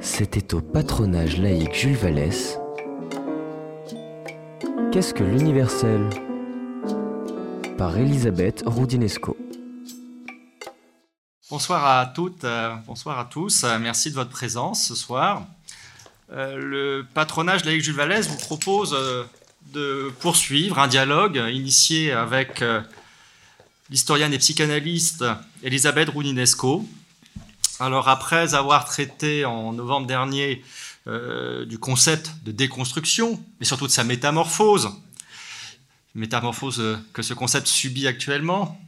C'était au patronage laïque Jules Vallès. Qu'est-ce que l'universel? Par Elisabeth Roudinesco. Bonsoir à toutes, euh, bonsoir à tous. Euh, merci de votre présence ce soir. Euh, le patronage laïque Jules Vallès vous propose de poursuivre un dialogue initié avec l'historienne et psychanalyste Elisabeth Roudinesco. Alors après avoir traité en novembre dernier du concept de déconstruction, mais surtout de sa métamorphose, métamorphose que ce concept subit actuellement,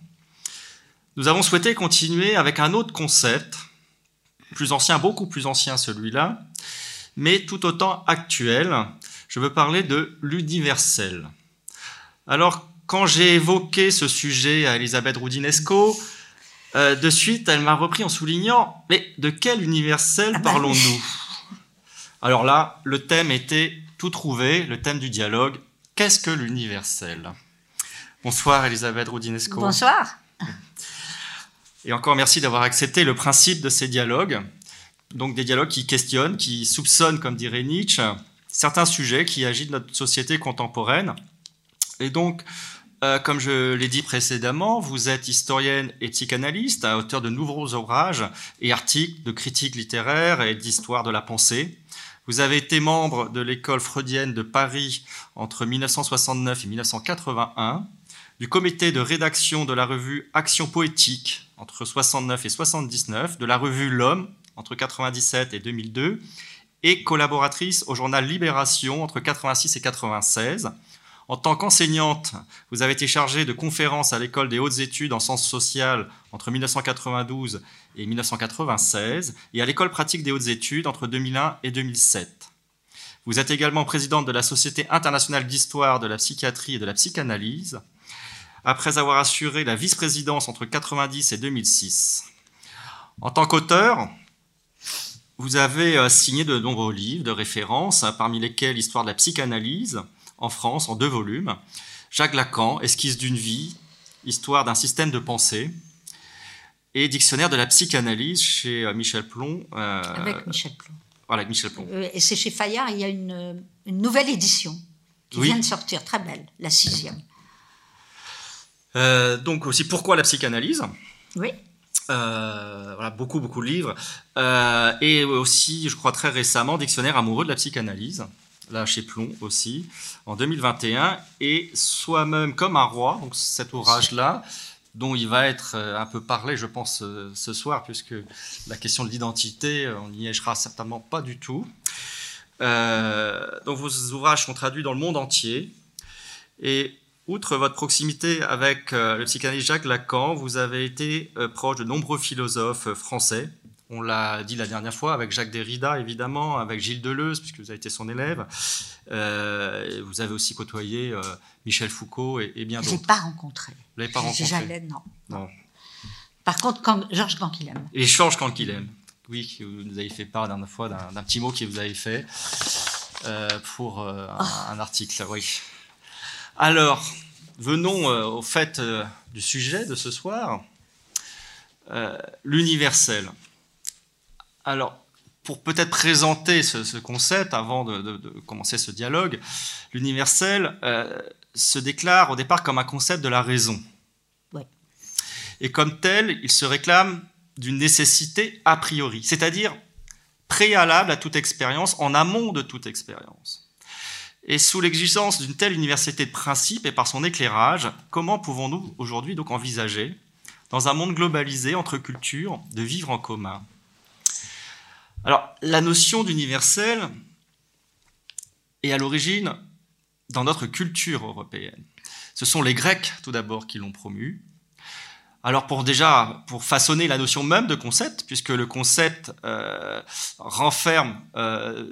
nous avons souhaité continuer avec un autre concept, plus ancien, beaucoup plus ancien celui-là, mais tout autant actuel. Je veux parler de l'universel. Alors, quand j'ai évoqué ce sujet à Elisabeth Roudinesco, euh, de suite, elle m'a repris en soulignant Mais de quel universel ah bah parlons-nous? Alors là, le thème était tout trouvé, le thème du dialogue. Qu'est-ce que l'universel? Bonsoir Elisabeth Roudinesco. Bonsoir. Et encore merci d'avoir accepté le principe de ces dialogues. Donc des dialogues qui questionnent, qui soupçonnent, comme dirait Nietzsche, certains sujets qui agitent notre société contemporaine. Et donc, euh, comme je l'ai dit précédemment, vous êtes historienne et psychanalyste, auteur de nombreux ouvrages et articles de critique littéraire et d'histoire de la pensée. Vous avez été membre de l'école freudienne de Paris entre 1969 et 1981, du comité de rédaction de la revue Action poétique entre 69 et 79, de la revue L'Homme entre 97 et 2002, et collaboratrice au journal Libération entre 86 et 96. En tant qu'enseignante, vous avez été chargée de conférences à l'école des hautes études en sciences sociales entre 1992 et 1996 et à l'école pratique des hautes études entre 2001 et 2007. Vous êtes également présidente de la Société internationale d'histoire de la psychiatrie et de la psychanalyse après avoir assuré la vice-présidence entre 1990 et 2006. En tant qu'auteur, vous avez euh, signé de nombreux livres de référence, hein, parmi lesquels Histoire de la psychanalyse en France en deux volumes, Jacques Lacan, Esquisse d'une vie, Histoire d'un système de pensée, et Dictionnaire de la psychanalyse chez euh, Michel Plon. Euh, avec Michel Plon. Voilà, avec Michel Plon. et c'est chez Fayard, il y a une, nouvelle édition qui vient de sortir, très belle, la sixième. Euh, donc aussi pourquoi la psychanalyse? Oui. Euh, voilà, beaucoup, beaucoup de livres. Euh, et aussi, je crois très récemment, Dictionnaire amoureux de la psychanalyse, là chez Plomb aussi, en 2021. Et Soi-même comme un roi, donc cet ouvrage-là, dont il va être un peu parlé, je pense, ce soir, puisque la question de l'identité, on n'y échera certainement pas du tout. donc vos ouvrages sont traduits dans le monde entier. Et Outre votre proximité avec euh, le psychanalyste Jacques Lacan, vous avez été euh, proche de nombreux philosophes euh, français. On l'a dit la dernière fois avec Jacques Derrida, évidemment, avec Gilles Deleuze, puisque vous avez été son élève. vous avez aussi côtoyé Michel Foucault et, bien d'autres. Je ne l'ai pas rencontré. Vous l'avez pas rencontré Jamais, non. non. Par contre, quand, Georges Canquilhem. Et Georges Canquilhem, oui, vous nous avez fait part la dernière fois d'un petit mot qu'il vous avez fait pour oh. un, article. Oui. Alors, venons euh, au fait euh, du sujet de ce soir, euh, l'universel. Alors, pour peut-être présenter ce, concept avant de, commencer ce dialogue, l'universel se déclare au départ comme un concept de la raison. Et comme tel, il se réclame d'une nécessité a priori, c'est-à-dire préalable à toute expérience, en amont de toute expérience. Et sous l'exigence d'une telle université de principe et par son éclairage, comment pouvons-nous aujourd'hui donc envisager, dans un monde globalisé entre cultures, de vivre en commun? Alors, la notion d'universel est à l'origine dans notre culture européenne. Ce sont les Grecs, tout d'abord, qui l'ont promu. Alors pour déjà pour façonner la notion même de concept, puisque le concept euh, renferme euh,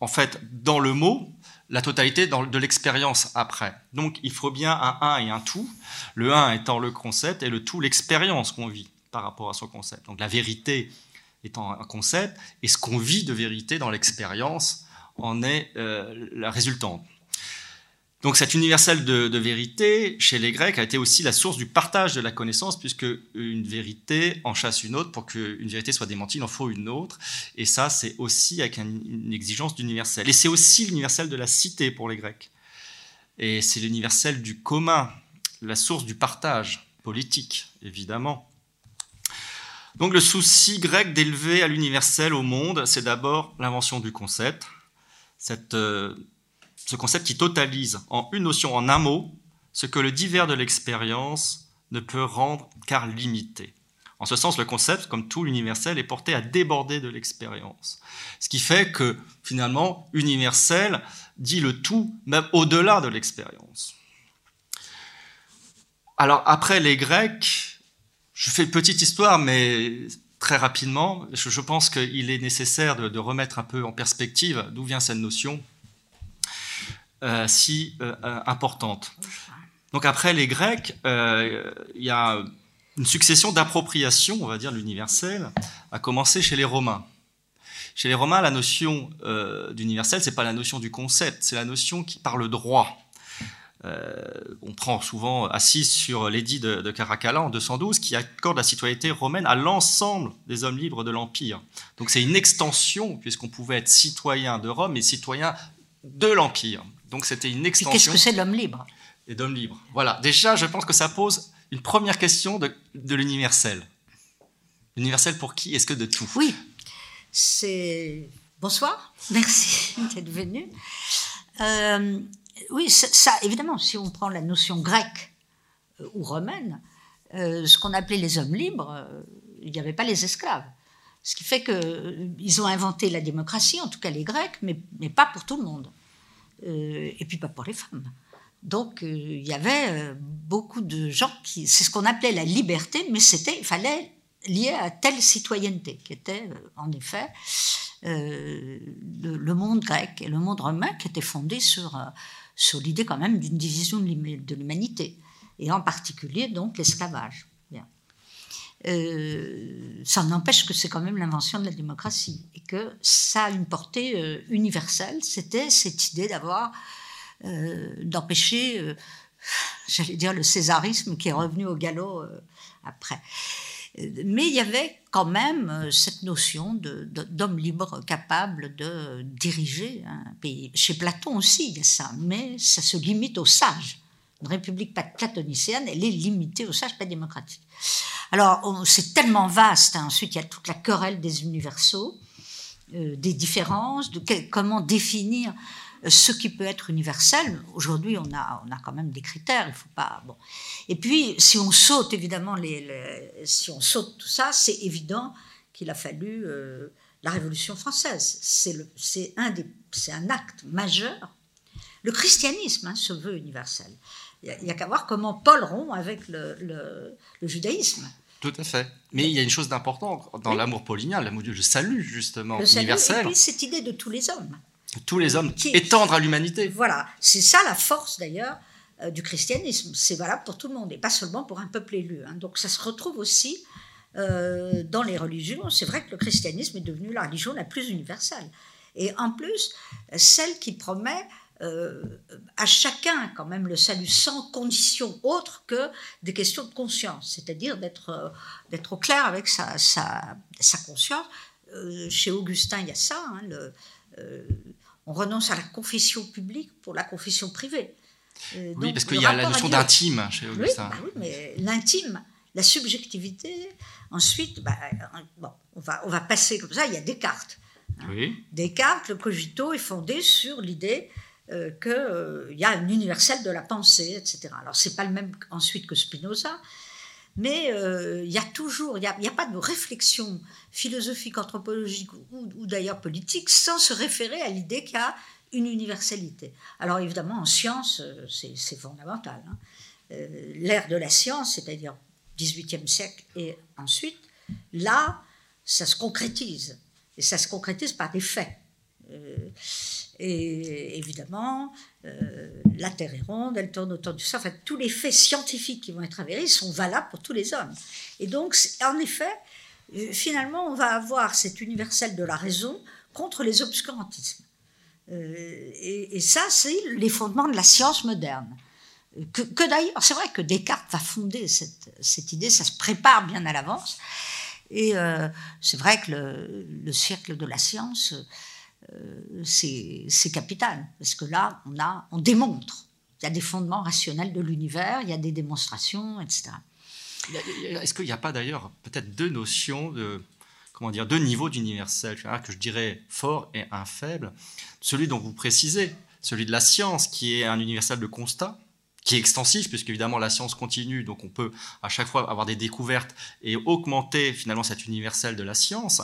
en fait, dans le mot, la totalité de l'expérience après. Donc, il faut bien un 1 et un tout. Le 1 étant le concept et le tout l'expérience qu'on vit par rapport à son concept. Donc, la vérité étant un concept et ce qu'on vit de vérité dans l'expérience en est euh, la résultante. Donc cet universel de, vérité, chez les Grecs, a été aussi la source du partage de la connaissance, puisque une vérité en chasse une autre. Pour qu'une vérité soit démentie, il en faut une autre. Et ça, c'est aussi avec une exigence d'universel. Et c'est aussi l'universel de la cité pour les Grecs. Et c'est l'universel du commun, la source du partage politique, évidemment. Donc le souci grec d'élever à l'universel au monde, c'est d'abord l'invention du concept. Euh, ce concept qui totalise en une notion, en un mot, ce que le divers de l'expérience ne peut rendre qu'à limiter. En ce sens, le concept, comme tout l'universel, est porté à déborder de l'expérience. Ce qui fait que, finalement, universel dit le tout, même au-delà de l'expérience. Alors, après les Grecs, je fais une petite histoire, mais très rapidement, je pense qu'il est nécessaire de remettre un peu en perspective d'où vient cette notion euh, si euh, euh, importante. Donc après les Grecs, il y a une succession d'appropriations, on va dire, l'universel, a commencé chez les Romains. Chez les Romains, la notion d'universel, c'est pas la notion du concept, c'est la notion qui parle droit. On prend souvent assise sur l'édit de, de, Caracalla en 212 qui accorde la citoyenneté romaine à l'ensemble des hommes libres de l'Empire. Donc c'est une extension, puisqu'on pouvait être citoyen de Rome et citoyen de l'Empire. Donc c'était une extension. Qu'est-ce que c'est l'homme libre? Et d'homme libre. Voilà. Déjà, je pense que ça pose une première question de, l'universel. L'universel pour qui? Est-ce que de tout? Oui. C'est. Bonsoir. Merci d'être venu. Euh, oui, ça, évidemment, si on prend la notion grecque euh, ou romaine, euh, ce qu'on appelait les hommes libres, il n'y avait pas les esclaves. Ce qui fait qu'ils ont inventé la démocratie, en tout cas les Grecs, mais, pas pour tout le monde. Euh, et puis pas pour les femmes. Donc euh, il y avait euh, beaucoup de gens qui, c'est ce qu'on appelait la liberté, mais c'était, il fallait lié à telle citoyenneté, qui était en effet le, monde grec et le monde romain, qui était fondé sur, sur l'idée quand même d'une division de l'humanité, et en particulier donc l'esclavage. Euh, ça n'empêche que c'est quand même l'invention de la démocratie et que ça a une portée euh, universelle. C'était cette idée d'avoir, euh, d'empêcher, j'allais dire, le césarisme qui est revenu au galop après. Mais il y avait quand même cette notion d'homme libre capable de diriger un pays. Chez Platon aussi, il y a ça, mais ça se limite aux sages. Une république platonicienne, elle est limitée aux sages, pas démocratique. Alors, c'est tellement vaste. Hein. Ensuite, il y a toute la querelle des universaux, euh, des différences, de comment définir euh, ce qui peut être universel. Aujourd'hui, on a, on a quand même des critères. Il faut pas. Bon. Et puis, si on saute évidemment les, si on saute tout ça, c'est évident qu'il a fallu euh, la Révolution française. C'est un des, c'est un acte majeur. Le christianisme hein, se veut universel. Il n'y a, qu'à voir comment Paul rompt avec le, le, judaïsme. Tout à fait. Mais il y a une chose d'importante dans l'amour paulinien, l'amour du salut, justement, le universel. et puis cette idée de tous les hommes. Tous les hommes, qui, étendre à l'humanité. Voilà, c'est ça la force d'ailleurs euh, du christianisme. C'est valable pour tout le monde et pas seulement pour un peuple élu. Hein. Donc ça se retrouve aussi euh, dans les religions. C'est vrai que le christianisme est devenu la religion la plus universelle. Et en plus, celle qui promet euh, à chacun quand même le salut sans condition autre que des questions de conscience, c'est-à-dire d'être d'être au clair avec sa, sa, sa conscience. Chez Augustin, il y a ça. Hein, le, on renonce à la confession publique pour la confession privée. oui, parce qu'il y a la notion d'intime chez Augustin. Bah oui, mais l'intime, la subjectivité, ensuite, bah, bon, on, va, on va passer comme ça, il y a Descartes. Hein. Oui. Descartes, le cogito est fondé sur l'idée euh, qu'il euh, y a un universel de la pensée, etc. Alors, c'est pas le même ensuite que Spinoza, mais euh, il y a toujours, il n'y a, pas de réflexion philosophique, anthropologique ou, d'ailleurs politique sans se référer à l'idée qu'il y a une universalité. Alors, évidemment, en science, c'est fondamental. Hein. L'ère de la science, c'est-à-dire 18e siècle et ensuite, là, ça se concrétise. Et ça se concrétise par des faits. Et évidemment, euh, la Terre est ronde, elle tourne autour du Soleil. Enfin, tous les faits scientifiques qui vont être avérés sont valables pour tous les hommes. Et donc, en effet, euh, finalement, on va avoir cet universel de la raison contre les obscurantismes. et, ça, c'est les fondements de la science moderne. Que, d'ailleurs, c'est vrai que Descartes va fonder cette, idée, ça se prépare bien à l'avance. Et c'est vrai que le, le, siècle de la science, c'est capital, parce que là, on, a, on démontre. Il y a des fondements rationnels de l'univers, il y a des démonstrations, etc. Est-ce qu'il n'y a pas d'ailleurs peut-être deux notions de comment dire deux niveaux d'universel que je dirais fort et un faible Celui dont vous précisez, celui de la science, qui est un universel de constat, qui est extensif, puisque évidemment la science continue, donc on peut à chaque fois avoir des découvertes et augmenter finalement cet universel de la science.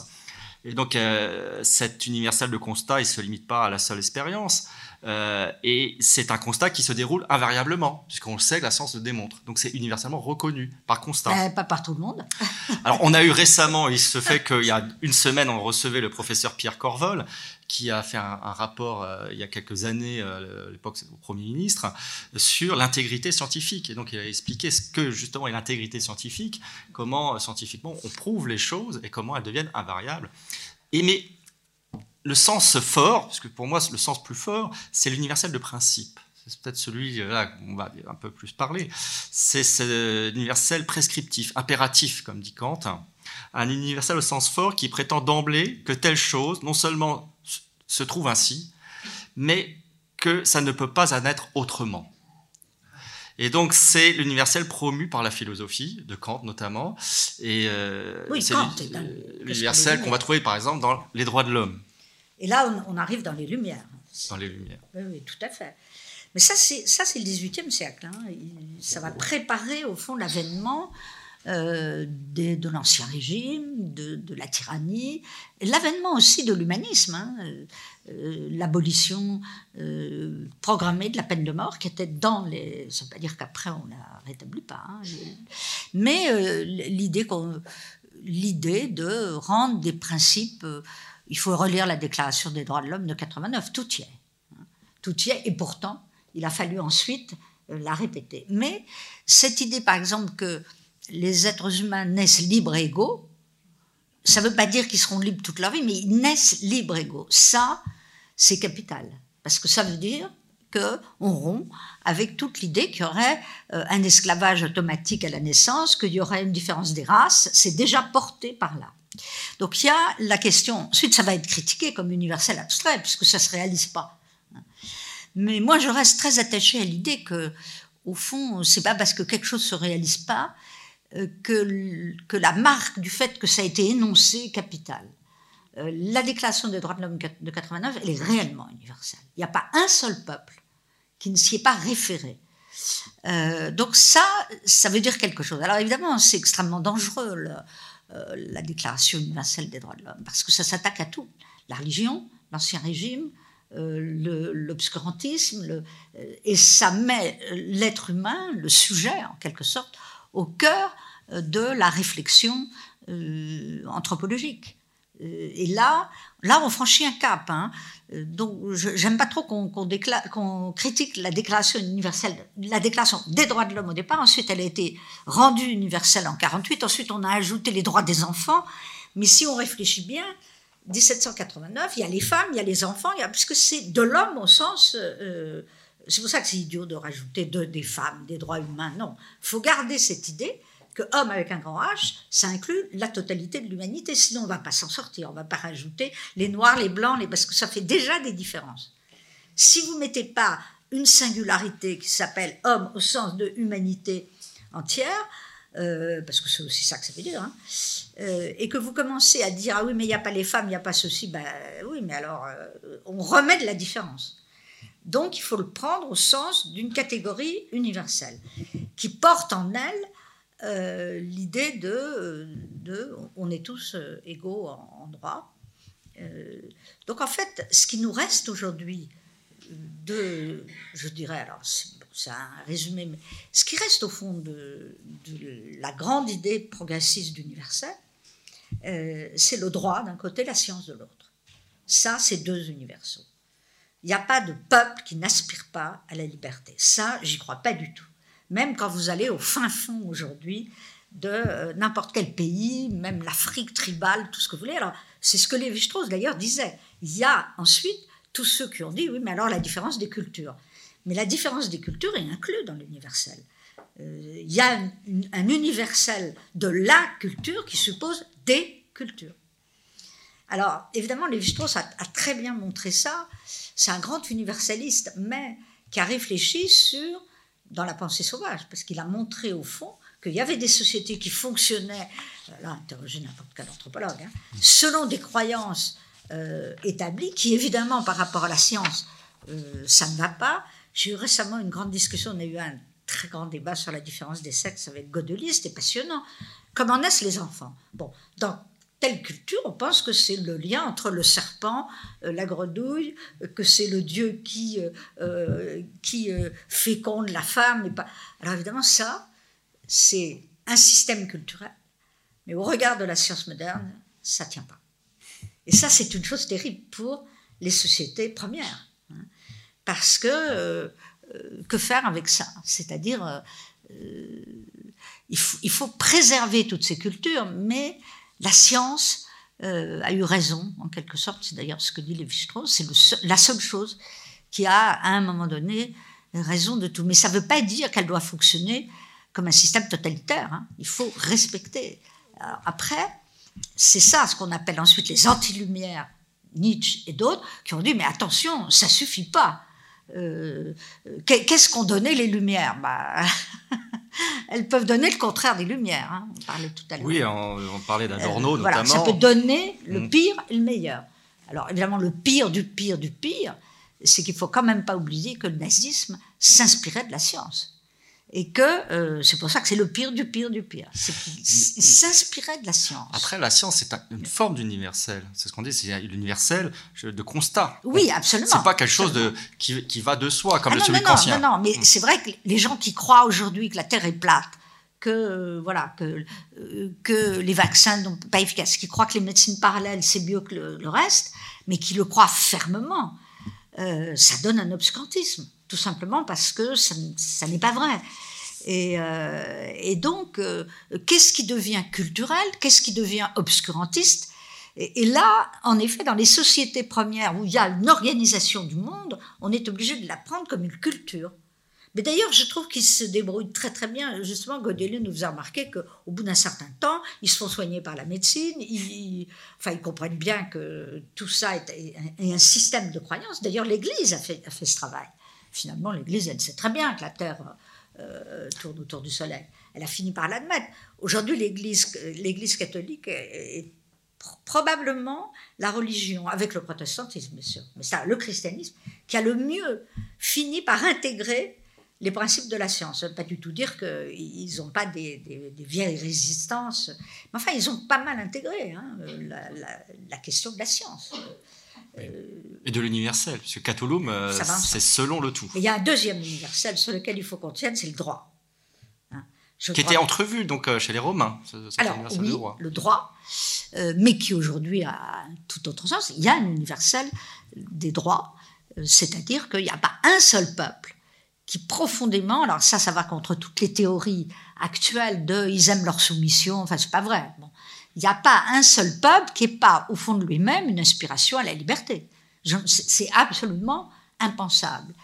Et donc, euh, cet universel de constat, il ne se limite pas à la seule expérience. Euh, et c'est un constat qui se déroule invariablement, puisqu'on sait que la science le démontre. Donc c'est universellement reconnu par constat. Euh, pas par tout le monde. Alors on a eu récemment, il se fait qu'il y a une semaine, on recevait le professeur Pierre Corvol, qui a fait un, rapport euh, il y a quelques années, à l'époque au Premier ministre, sur l'intégrité scientifique. Et donc il a expliqué ce que justement est l'intégrité scientifique, comment scientifiquement on prouve les choses et comment elles deviennent invariables. Et mais le sens fort, parce que pour moi le sens plus fort, c'est l'universel de principe. C'est peut-être celui là on va un peu plus parler. C'est l'universel prescriptif, impératif, comme dit Kant. Un universel au sens fort qui prétend d'emblée que telle chose, non seulement se trouve ainsi, mais que ça ne peut pas en être autrement. Et donc c'est l'universel promu par la philosophie, de Kant notamment. Et euh, c'est l'universel qu'on va trouver par exemple dans les droits de l'homme. Et là, on, arrive dans les Lumières. Dans les Lumières. Oui, oui tout à fait. Mais ça, c'est, ça, c'est le XVIIIe siècle. Hein. Ça va préparer, au fond, l'avènement euh, de, l'ancien régime, de, la tyrannie, l'avènement aussi de l'humanisme, hein. euh, l'abolition euh, programmée de la peine de mort, qui était dans les... Ça ne veut pas dire qu'après, on ne la rétablit pas. Hein. mais l'idée, l'idée de rendre des principes il faut relire la Déclaration des droits de l'homme de 89, tout y est. Tout y est, et pourtant, il a fallu ensuite la répéter. Mais cette idée, par exemple, que les êtres humains naissent libres et égaux, ça ne veut pas dire qu'ils seront libres toute leur vie, mais ils naissent libres et égaux. Ça, c'est capital. Parce que ça veut dire qu'on rompt avec toute l'idée qu'il y aurait euh, un esclavage automatique à la naissance, qu'il y aurait une différence des races. C'est déjà porté par là. Donc il y a la question, ensuite ça va être critiqué comme universel abstrait, puisque ça ne se réalise pas. Mais moi je reste très attachée à l'idée que, au fond, c'est pas parce que quelque chose ne se réalise pas que, que la marque du fait que ça a été énoncé est capitale. Euh, la Déclaration des droits de l'homme de 89, elle est réellement universelle. Il n'y a pas un seul peuple qui ne s'y est pas référé. Euh, donc ça, ça veut dire quelque chose. Alors évidemment, c'est extrêmement dangereux. Euh, la Déclaration universelle des droits de l'homme, parce que ça s'attaque à tout. La religion, l'ancien régime, euh, l'obscurantisme, euh, et ça met l'être humain, le sujet en quelque sorte, au cœur de la réflexion anthropologique. Et là, là, on franchit un cap. Hein. Donc, j'aime pas trop qu'on critique la Déclaration universelle, la Déclaration des droits de l'homme au départ. Ensuite, elle a été rendue universelle en 48. Ensuite, on a ajouté les droits des enfants. Mais si on réfléchit bien, 1789, il y a les femmes, il y a les enfants, il y a, puisque c'est de l'homme au sens. Euh, c'est pour ça que c'est idiot de rajouter de, des femmes, des droits humains. Non, faut garder cette idée que homme avec un grand H, ça inclut la totalité de l'humanité. Sinon, on ne va pas s'en sortir. On ne va pas rajouter les noirs, les blancs, parce que ça fait déjà des différences. Si vous ne mettez pas une singularité qui s'appelle homme au sens de humanité entière, euh, parce que c'est aussi ça que ça veut dire, hein, euh, et que vous commencez à dire ah oui mais il n'y a pas les femmes, il n'y a pas ceci, ben oui mais alors euh, on remet de la différence. Donc il faut le prendre au sens d'une catégorie universelle qui porte en elle euh, l'idée de, de, on est tous euh, égaux en, droit. Euh, donc en fait, ce qui nous reste aujourd'hui de, je dirais, alors c'est un résumé, mais ce qui reste au fond de, de la grande idée progressiste d'universel, c'est le droit d'un côté, la science de l'autre. Ça, c'est deux universaux. Il n'y a pas de peuple qui n'aspire pas à la liberté. Ça, j'y crois pas du tout même quand vous allez au fin fond aujourd'hui de euh, n'importe quel pays, même l'Afrique tribale, tout ce que vous voulez. Alors, c'est ce que Lévi-Strauss d'ailleurs disait. Il y a ensuite tous ceux qui ont dit oui, mais alors la différence des cultures. Mais la différence des cultures est inclue dans l'universel. Euh, il y a un, universel de la culture qui suppose des cultures. Alors, évidemment, Lévi-Strauss a, très bien montré ça. C'est un grand universaliste, mais qui a réfléchi sur, dans la pensée sauvage, parce qu'il a montré au fond qu'il y avait des sociétés qui fonctionnaient, euh, là, interroger n'importe quel anthropologue, hein, selon des croyances euh, établies, qui évidemment, par rapport à la science, ça ne va pas. J'ai eu récemment une grande discussion, on a eu un très grand débat sur la différence des sexes avec Godelier, c'était passionnant. Comment naissent les enfants? Bon, dans telle culture, on pense que c'est le lien entre le serpent, euh, la grenouille, euh, que c'est le Dieu qui, euh, qui féconde la femme. Et pas... Alors évidemment, ça, c'est un système culturel. Mais au regard de la science moderne, ça ne tient pas. Et ça, c'est une chose terrible pour les sociétés premières. Hein. parce que que faire avec ça? C'est-à-dire, euh, il, faut, préserver toutes ces cultures, mais la science a eu raison, en quelque sorte. C'est d'ailleurs ce que dit Lévi-Strauss. C'est la seule chose qui a, à un moment donné, raison de tout. Mais ça ne veut pas dire qu'elle doit fonctionner comme un système totalitaire. Hein. Il faut respecter. après, c'est ça ce qu'on appelle ensuite les anti-lumières, Nietzsche et d'autres, qui ont dit mais attention, ça suffit pas. Euh, qu'est-ce qu'ont donné les Lumières? Bah, Elles peuvent donner le contraire des Lumières. Hein. On parlait tout à l'heure. Oui, on, parlait d'Adorno euh, notamment. ça peut donner le mm. pire et le meilleur. Alors évidemment, le pire du pire du pire, c'est qu'il faut quand même pas oublier que le nazisme s'inspirait de la science et que euh, c'est pour ça que c'est le pire du pire du pire. Il s'inspirait de la science. Après, la science, c'est une forme d'universel. C'est ce qu'on dit, c'est l'universel de constat. Oui, absolument. C'est pas quelque chose de, qui, qui, va de soi, comme ah le non, celui non, non, non, mais mm. c'est vrai que les gens qui croient aujourd'hui que la Terre est plate, que euh, voilà que, euh, que les vaccins sont pas efficaces, qui croient que les médecines parallèles c'est mieux que le, reste, mais qui le croient fermement, ça donne un obscurantisme tout simplement parce que ça, n'est pas vrai. Et, euh, donc, euh, qu'est-ce qui devient culturel Qu'est-ce qui devient obscurantiste? Et, là, en effet, dans les sociétés premières où il y a une organisation du monde, on est obligé de la prendre comme une culture. Mais d'ailleurs, je trouve qu'ils se débrouillent très très bien. Justement, Godelier nous a remarqué qu'au bout d'un certain temps, ils se font soigner par la médecine. Ils, enfin, ils comprennent bien que tout ça est, un, système de croyance. D'ailleurs, l'Église a fait ce travail finalement, l'Église, elle sait très bien que la Terre euh, tourne autour du Soleil. Elle a fini par l'admettre. Aujourd'hui, l'Église, l'Église catholique est, probablement la religion, avec le protestantisme, bien sûr, mais ça, le christianisme, qui a le mieux fini par intégrer les principes de la science. Ça ne veut pas du tout dire qu'ils n'ont pas des, vieilles résistances, mais enfin, ils ont pas mal intégré hein, la, question de la science. Et de l'universel, puisque Catulum, euh, c'est selon le tout. il y a un deuxième universel sur lequel il faut qu'on tienne, c'est le droit. Hein. qui était entrevu donc euh, chez les Romains. Alors oui, droit. le droit, euh, mais qui aujourd'hui a tout autre sens. Il y a un universel des droits, c'est-à-dire qu'il n'y a pas un seul peuple qui profondément, alors ça, ça va contre toutes les théories actuelles de ils aiment leur soumission, enfin c'est pas vrai. Bon, il n'y a pas un seul peuple qui n'ait pas, au fond de lui-même, une inspiration à la liberté. C'est absolument impensable.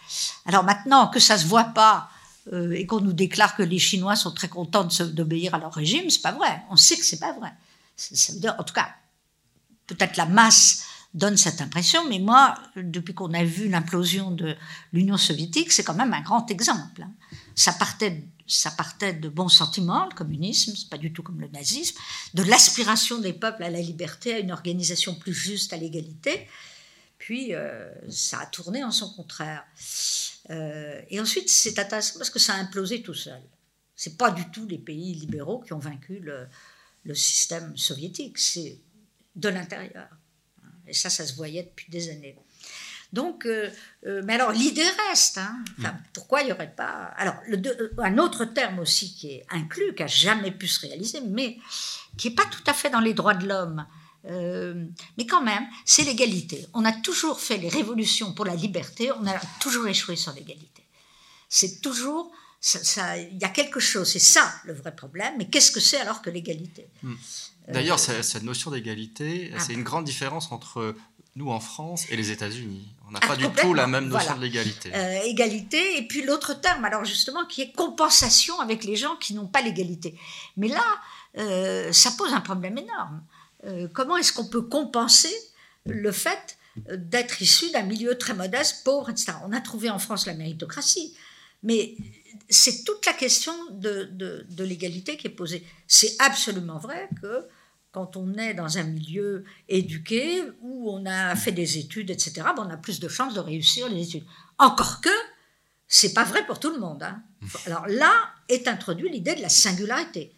Alors maintenant que ça ne se voit pas euh, et qu'on nous déclare que les Chinois sont très contents d'obéir à leur régime, c'est pas vrai. On sait que c'est pas vrai. Ça veut dire, en tout cas, peut-être la masse donne cette impression, mais moi, depuis qu'on a vu l'implosion de l'Union soviétique, c'est quand même un grand exemple. Hein. Ça partait ça partait de bons sentiments, le communisme, c'est pas du tout comme le nazisme, de l'aspiration des peuples à la liberté, à une organisation plus juste, à l'égalité. Puis euh, ça a tourné en son contraire. Euh, et ensuite, c'est intéressant parce que ça a implosé tout seul. C'est pas du tout les pays libéraux qui ont vaincu le, le système soviétique, c'est de l'intérieur. Et ça, ça se voyait depuis des années. Donc, euh, euh, mais alors l'idée reste. Hein. Mm. Pourquoi il n'y aurait pas Alors, euh, un autre terme aussi qui est inclus, qui a jamais pu se réaliser, mais qui n'est pas tout à fait dans les droits de l'homme. Mais quand même, c'est l'égalité. On a toujours fait les révolutions pour la liberté, on a toujours échoué sur l'égalité. C'est toujours, il y a quelque chose, c'est ça le vrai problème. Mais qu'est-ce que c'est alors que l'égalité? Mm. D'ailleurs, cette notion d'égalité, ah c'est une grande différence entre nous en France et les États-Unis. On n'a Ah, pas du tout la même notion voilà. de l'égalité. Euh, égalité, et puis l'autre terme, alors justement, qui est compensation avec les gens qui n'ont pas l'égalité. Mais là, euh, ça pose un problème énorme. Euh, comment est-ce qu'on peut compenser le fait d'être issu d'un milieu très modeste, pauvre, etc. On a trouvé en France la méritocratie, mais c'est toute la question de, de- de l'égalité qui est posée. C'est absolument vrai que quand on est dans un milieu éduqué, où on a fait des études, etc., ben, on a plus de chances de réussir les études. Encore que, c'est pas vrai pour tout le monde. hein. Alors là est introduite l'idée de la singularité.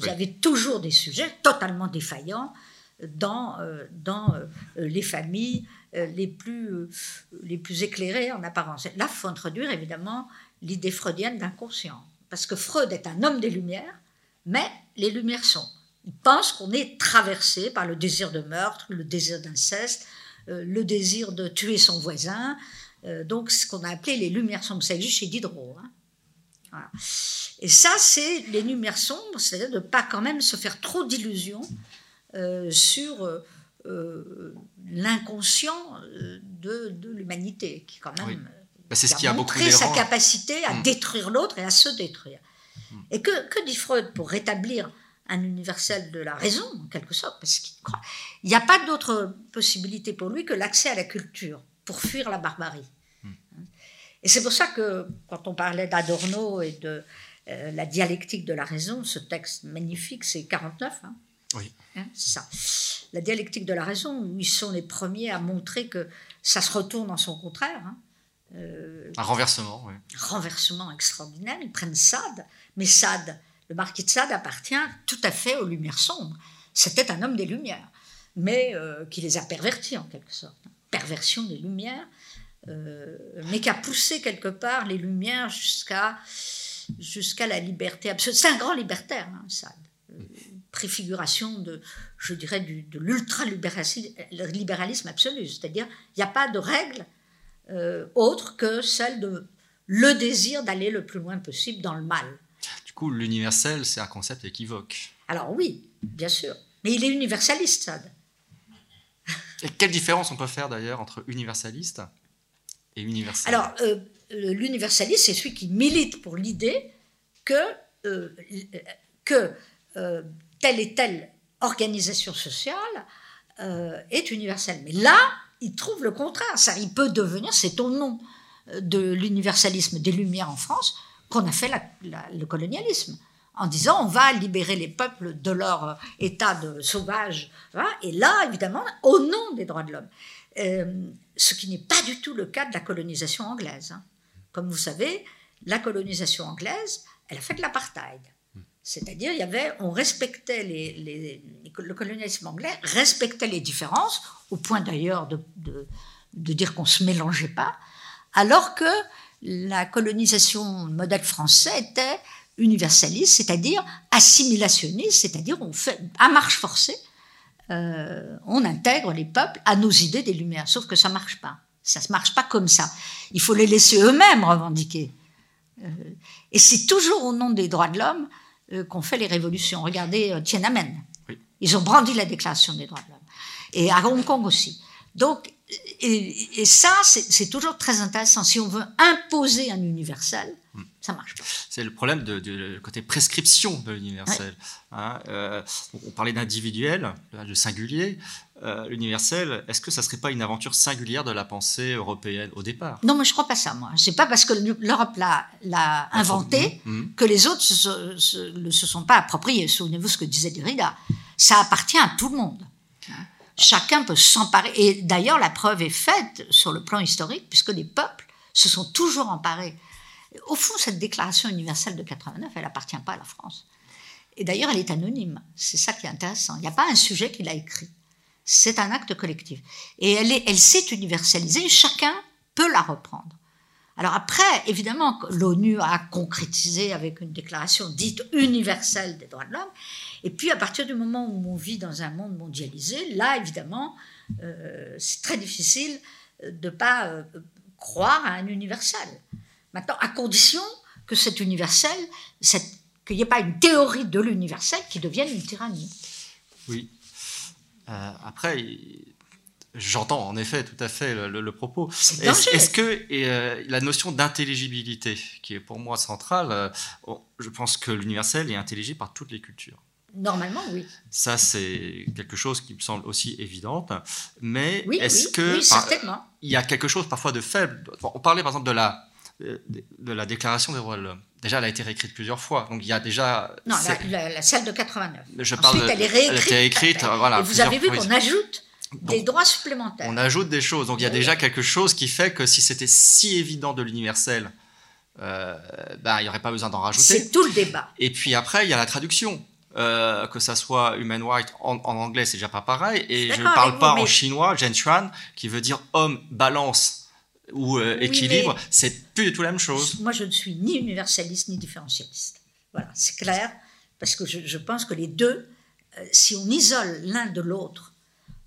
Vous avez toujours des sujets totalement défaillants dans, euh, dans euh, les familles euh, les, plus, les plus éclairées en apparence. Là, il faut introduire évidemment l'idée freudienne d'inconscient. Parce que Freud est un homme des Lumières, mais les Lumières sont. Il pense qu'on est traversé par le désir de meurtre, le désir d'inceste, le désir de tuer son voisin. Donc, ce qu'on a appelé les Lumières sombres. Ça existe chez Diderot. hein. Voilà. Et ça, c'est les Lumières sombres, c'est-à-dire de ne pas quand même se faire trop d'illusions euh, sur euh, euh, l'inconscient de, de l'humanité, qui quand même Oui. Bah, c'est ce qui a montré sa capacité à Mm. détruire l'autre et à se détruire. Et que, que dit Freud pour rétablir un universel de la raison, en quelque sorte Parce qu'il n'y a pas d'autre possibilité pour lui que l'accès à la culture, pour fuir la barbarie. Et c'est pour ça que, quand on parlait d'Adorno et de euh, la dialectique de la raison, ce texte magnifique, c'est 49, hein, Oui. Hein, c'est ça. La dialectique de la raison, où ils sont les premiers à montrer que ça se retourne en son contraire. hein. Euh, Un renversement, oui. renversement extraordinaire. Ils prennent Sade, mais Sade, le marquis de Sade appartient tout à fait aux Lumières sombres. C'était un homme des Lumières, mais euh, qui les a pervertis en quelque sorte. Perversion des Lumières, euh, mais qui a poussé quelque part les Lumières jusqu'à jusqu'à la liberté absolue. C'est un grand libertaire, hein, Sade. Euh, préfiguration de, je dirais, du- de l'ultra-libéralisme absolu. C'est-à-dire, il n'y a pas de règle euh, autre que celle de le désir d'aller le plus loin possible dans le mal. Du coup, l'universel, c'est un concept équivoque. Alors oui, bien sûr, mais il est universaliste, Sade. Et quelle différence on peut faire d'ailleurs entre universaliste et universel? Alors, euh, l'universaliste, c'est celui qui milite pour l'idée que, euh, euh, telle et telle organisation sociale euh, est universelle. Mais là, il trouve le contraire. Ça, il peut devenir, c'est au nom de l'universalisme des Lumières en France qu'on a fait le colonialisme. En disant, on va libérer les peuples de leur état de sauvage. voilà. Et là, évidemment, au nom des droits de l'homme. Ce qui n'est pas du tout le cas de la colonisation anglaise. hein. Comme vous savez, la colonisation anglaise, elle a fait de l'apartheid. C'est-à-dire, il y avait, on respectait les, les- le colonialisme anglais respectait les différences, au point d'ailleurs de, de- de dire qu'on se mélangeait pas, alors que la colonisation modèle français était universaliste, c'est-à-dire assimilationniste, c'est-à-dire on fait à marche forcée, euh, on intègre les peuples à nos idées des Lumières. Sauf que ça marche pas. Ça ne marche pas comme ça. Il faut les laisser eux-mêmes revendiquer. Euh, et c'est toujours au nom des droits de l'homme euh, qu'on fait les révolutions. Regardez euh, Tiananmen. Oui. Ils ont brandi la déclaration des droits de l'homme. Et à Hong Kong aussi. Donc, et, et ça, c'est toujours très intéressant. Si on veut imposer un universel, ça marche pas. C'est le problème de- du côté prescription de l'universel. Hein, euh, on parlait d'individuel, de singulier. Euh, est-ce que ça serait pas une aventure singulière de la pensée européenne au départ? Non, mais je crois pas ça, moi. C'est pas parce que l'Europe l'a inventé Mhm. que les autres se, se- ne se sont pas appropriés. Souvenez-vous ce que disait Derrida. Ça appartient à tout le monde. Chacun peut s'emparer. Et d'ailleurs, la preuve est faite sur le plan historique, puisque les peuples se sont toujours emparés. Au fond, cette déclaration universelle de 89, elle appartient pas à la France. Et d'ailleurs, elle est anonyme. C'est ça qui est intéressant. Il n'y a pas un sujet qui l'a écrit. C'est un acte collectif. Et elle est- elle s'est universalisée. Chacun peut la reprendre. Alors après, évidemment, l'ONU a concrétisé avec une déclaration dite universelle des droits de l'homme. Et puis, à partir du moment où on vit dans un monde mondialisé, là, évidemment, euh, c'est très difficile de ne pas euh, croire à un universel. Maintenant, à condition que cet universel, qu'il n'y ait pas une théorie de l'universel qui devienne une tyrannie. Oui. Euh, après, J'entends en effet tout à fait le, propos. Est-ce que euh, la notion d'intelligibilité, qui est pour moi centrale, euh, je pense que l'universel est intelligible par toutes les cultures. Normalement, oui. Ça, c'est quelque chose qui me semble aussi évidente. Mais oui, est-ce oui, que oui, certainement. il y a quelque chose parfois de faible On parlait par exemple de la, de la Déclaration des droits de l'homme. Déjà, elle a été réécrite plusieurs fois. Donc, il y a déjà. Non, la, celle de 89. Je parle Ensuite, elle est réécrite. Elle a été réécrite, voilà. Et vous avez vu qu'on ajoute des droits supplémentaires. On ajoute des choses. Donc il y a déjà quelque chose qui fait que si c'était si évident de l'universel, euh, ben, il n'y aurait pas besoin d'en rajouter. C'est tout le débat. Et puis après, il y a la traduction. Euh, que ça soit human right en, anglais, c'est déjà pas pareil. Et je ne parle pas en chinois, Zhenchuan, qui veut dire homme, balance ou euh, équilibre. C'est plus du tout la même chose. Moi, je ne suis ni universaliste ni différentialiste. Voilà, c'est clair. Parce que je, je, pense que les deux, si on isole l'un de l'autre,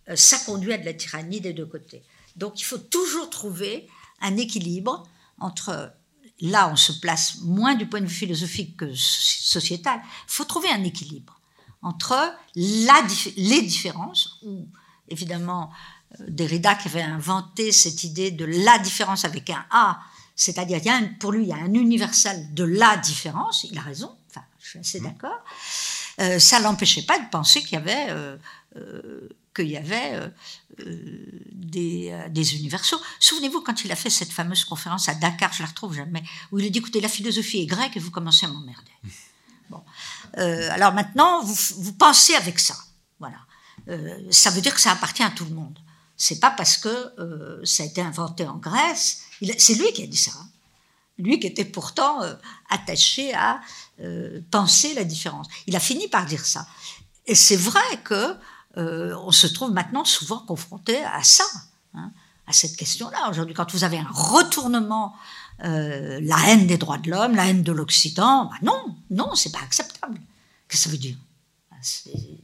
euh, ça conduit à de la tyrannie des deux côtés. Donc il faut toujours trouver un équilibre entre, là on se place moins du point de vue philosophique que sociétal, il faut trouver un équilibre entre la, les différences, ou évidemment euh, Derrida qui avait inventé cette idée de la différence avec un A, c'est-à-dire pour lui il y a un universel de la différence, il a raison, enfin je suis assez mmh. d'accord, euh, ça l'empêchait pas de penser qu'il y avait qu'il y avait euh, euh, des, euh, des, universaux. Souvenez-vous, quand il a fait cette fameuse conférence à Dakar, je la retrouve jamais, où il a dit écoutez, la philosophie est grecque et vous commencez à m'emmerder. Bon. alors maintenant, vous, vous, pensez avec ça. Voilà. ça veut dire que ça appartient à tout le monde. C'est pas parce que ça a été inventé en Grèce. C'est lui qui a dit ça. Hein. Lui qui était pourtant attaché à penser la différence. Il a fini par dire ça. Et c'est vrai que euh, on se trouve maintenant souvent confronté à ça, hein, à cette question-là. Aujourd'hui, quand vous avez un retournement, euh, la haine des droits de l'homme, la haine de l'Occident, bah non, non, c'est pas acceptable. Qu'est-ce que ça veut dire?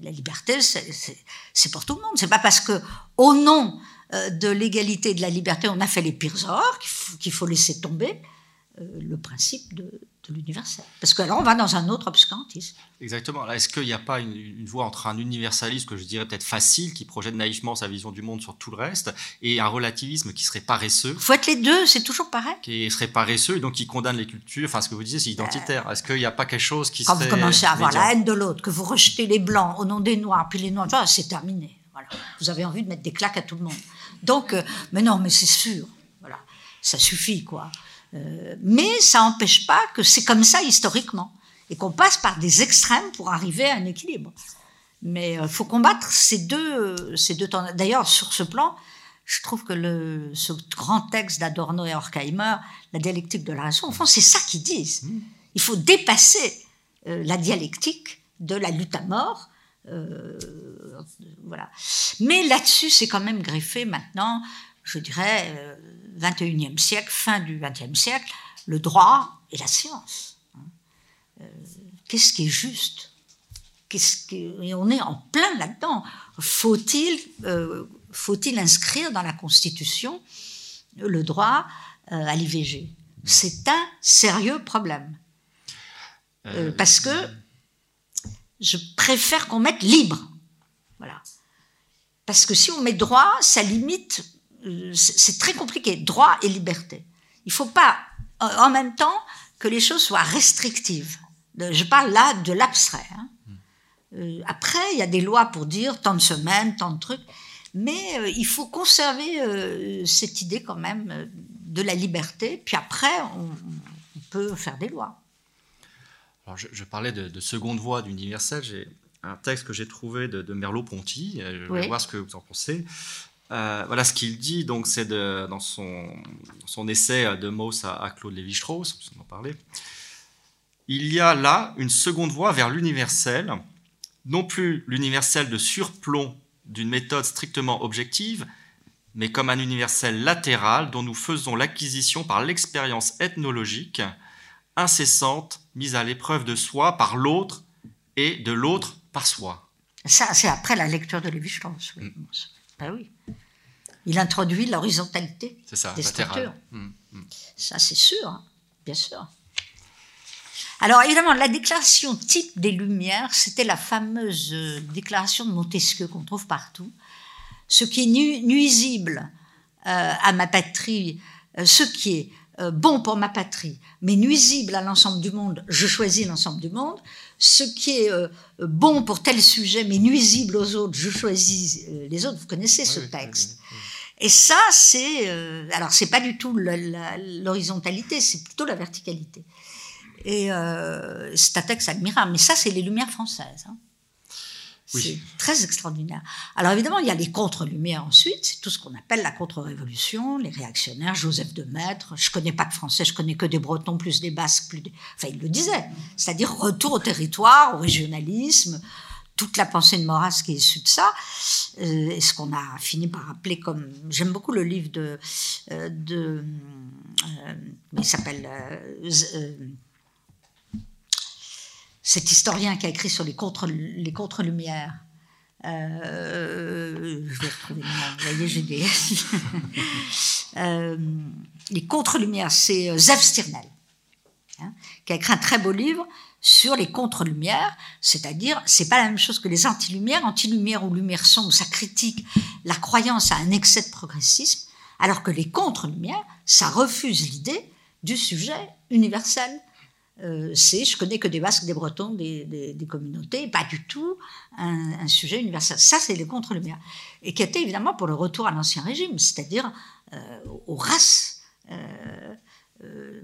La liberté, c'est pour tout le monde. C'est pas parce que, au nom euh, de l'égalité et de la liberté, on a fait les pires horreurs qu'il faut, laisser tomber le principe de, l'universel. Parce que là, on va dans un autre obscurantisme. Exactement. Est-ce qu'il n'y a pas une, voie entre un universalisme que je dirais peut-être facile, qui projette naïvement sa vision du monde sur tout le reste, et un relativisme qui serait paresseux? Il faut être les deux, c'est toujours pareil. Qui serait paresseux et donc qui condamne les cultures. Enfin, ce que vous disiez, c'est identitaire. Est-ce qu'il n'y a pas quelque chose qui Quand serait. Quand vous commencez à avoir la haine de l'autre, que vous rejetez les blancs au nom des noirs, puis les noirs, c'est terminé. Voilà. Vous avez envie de mettre des claques à tout le monde. Donc, euh, mais non, mais c'est sûr. Voilà. Ça suffit, quoi. Euh, mais ça n'empêche pas que c'est comme ça historiquement et qu'on passe par des extrêmes pour arriver à un équilibre. Mais il euh, faut combattre ces deux, ces deux temps. D'ailleurs, sur ce plan, je trouve que le, ce grand texte d'Adorno et Horkheimer, la dialectique de la raison, au fond, c'est ça qu'ils disent. Mmh. Il faut dépasser euh, la dialectique de la lutte à mort. voilà. Mais là-dessus, c'est quand même greffé maintenant, je dirais, 21e siècle, fin du 20e siècle, le droit et la science. Hein. Euh, qu'est-ce qui est juste? Qu'est-ce qui... Et on est en plein là-dedans. Faut-il euh, faut-il inscrire dans la Constitution le droit euh, à l'IVG C'est un sérieux problème. parce que je préfère qu'on mette libre. Voilà. Parce que si on met droit, ça limite c'est très compliqué, droit et liberté. Il ne faut pas en même temps que les choses soient restrictives. Je parle là de l'abstrait. Hein. Euh, après, il y a des lois pour dire tant de semaines, tant de trucs, mais euh, il faut conserver euh, cette idée quand même de la liberté, puis après, on, peut faire des lois. Alors, je, parlais de, seconde voie d'universel. J'ai un texte que j'ai trouvé de, Merleau-Ponty. Je vais voir ce que vous en pensez. Euh, voilà ce qu'il dit, donc c'est dans son, son, essai de Mauss à, Claude Lévi-Strauss, on en parlait. Il y a là une seconde voie vers l'universel, non plus l'universel de surplomb d'une méthode strictement objective, mais comme un universel latéral dont nous faisons l'acquisition par l'expérience ethnologique, incessante, mise à l'épreuve de soi par l'autre et de l'autre par soi. Ça, c'est après la lecture de Lévi-Strauss. Oui. Ben oui. Il introduit l'horizontalité des structures. Hum, hum. Ça, c'est sûr, hein, bien sûr. Alors, évidemment, la déclaration type des Lumières, c'était la fameuse euh, déclaration de Montesquieu qu'on trouve partout, ce qui est nuisible euh, à ma patrie, euh, ce qui est euh, bon pour ma patrie, mais nuisible à l'ensemble du monde, je choisis l'ensemble du monde. Ce qui est bon pour tel sujet, mais nuisible aux autres, je choisis les autres. Vous connaissez ce texte. Et ça, c'est alors c'est pas du tout l'horizontalité, c'est plutôt la verticalité. Et c'est un texte admirable. Mais ça, c'est les Lumières françaises. Hein. C'est très extraordinaire. Alors évidemment, il y a les contre-lumières ensuite, tout ce qu'on appelle la contre-révolution, les réactionnaires, Joseph de Maître. Je connais pas de français, je connais que des Bretons, plus des Basques, plus des... Enfin, il le disait. C'est-à-dire retour au territoire, au régionalisme, toute la pensée de Maurras qui est issue de ça, euh, et ce qu'on a fini par appeler comme... J'aime beaucoup le livre de... Euh, euh, il s'appelle cet historien qui a écrit sur les contre-lumières. contre lumières euh, je vais retrouver le nom, vous voyez, j'ai des. Euh, les contre-lumières, c'est euh, Zev Stirnel, hein, qui a écrit un très beau livre sur les contre-lumières, c'est-à-dire, c'est pas la même chose que les anti-lumières. Anti-lumières ou lumière sombre, ça critique la croyance à un excès de progressisme, alors que les contre-lumières, ça refuse l'idée du sujet universel euh, c'est je connais que des Basques, des Bretons, des, communautés, pas du tout un, sujet universel. Ça, c'est les contre-lumières. Et qui était évidemment pour le retour à l'ancien régime, c'est-à-dire euh, aux races, euh,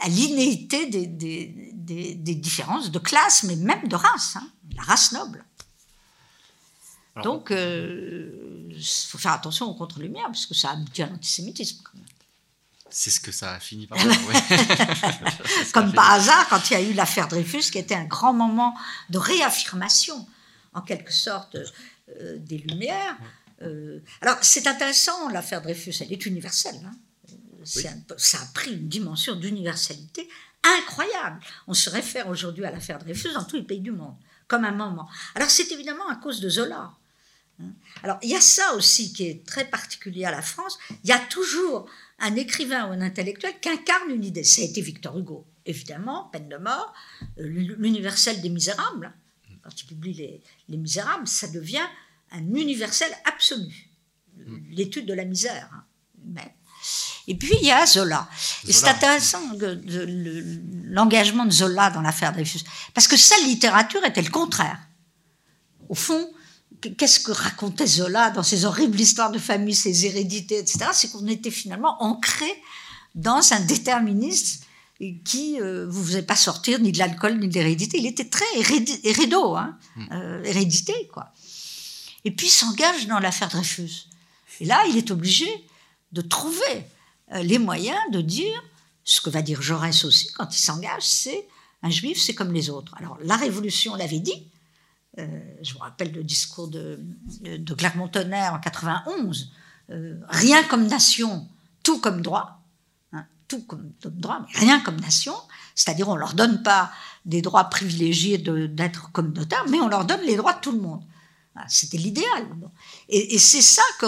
à l'inéité des, différences de classe, mais même de race, hein, la race noble. Donc, il faut faire attention aux contre-lumières, parce que ça aboutit à l'antisémitisme. Quand même. C'est ce que ça a fini par Comme par hasard, quand il y a eu l'affaire Dreyfus, qui était un grand moment de réaffirmation, en quelque sorte, euh, des Lumières. Euh, alors, c'est intéressant, l'affaire Dreyfus, elle est universelle. Hein. ça a pris une dimension d'universalité incroyable. On se réfère aujourd'hui à l'affaire Dreyfus dans tous les pays du monde, comme un moment. Alors, c'est évidemment à cause de Zola. Hein. Alors, il y a ça aussi qui est très particulier à la France. Il y a toujours un écrivain ou un intellectuel qui incarne une idée. Ça a été Victor Hugo, évidemment, peine de mort, euh, l'universel des misérables. Quand il publie les, les, Misérables, ça devient un universel absolu. L'étude de la misère. Hein, Et puis il y a Zola. Et c'est intéressant l'engagement de Zola dans l'affaire Dreyfus. Parce que sa littérature était le contraire. Au fond, qu'est-ce que racontait Zola dans ses horribles histoires de famille, ses hérédités, etc. C'est qu'on était finalement ancré dans un déterminisme qui ne euh, vous faisait pas sortir ni de l'alcool ni de l'hérédité. Il était très hérédo, hein, hmm. euh, hérédité, quoi. Et puis il s'engage dans l'affaire Dreyfus. Et là, il est obligé de trouver euh, les moyens de dire ce que va dire Jaurès aussi quand il s'engage, c'est un juif, c'est comme les autres. Alors la Révolution l'avait dit, je vous rappelle le discours de, Clermont-Tonnerre en 91, euh, rien comme nation, tout comme droit, hein, tout comme droit, mais rien comme nation, c'est-à-dire on leur donne pas des droits privilégiés d'être communautaires, mais on leur donne les droits de tout le monde. C'était l'idéal. Et, c'est ça que,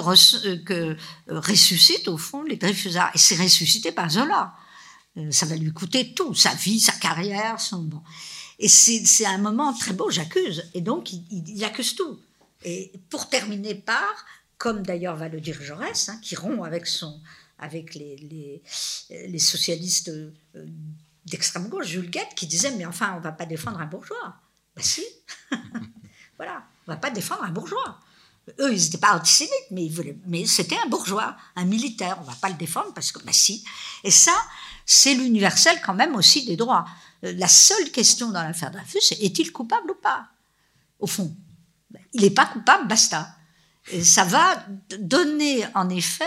euh, ressuscite au fond les Dreyfusards. Et c'est ressuscité par Zola. ça va lui coûter tout, sa vie, sa carrière, son. Et c'est un moment très beau, j'accuse. Et donc, il, accuse tout. Et pour terminer par, comme d'ailleurs va le dire Jaurès, hein, qui rompt avec, les, socialistes euh, d'extrême gauche, Jules Guette, qui disait Mais enfin, on ne va pas défendre un bourgeois. Ben si Voilà, on ne va pas défendre un bourgeois. Eux, ils n'étaient pas antisémites, mais, mais c'était un bourgeois, un militaire. On ne va pas le défendre parce que, ben si. Et ça, c'est l'universel quand même aussi des droits la seule question dans l'affaire Dreyfus, c'est est-il coupable ou pas? Au fond, il n'est pas coupable, basta. Et ça va donner en effet,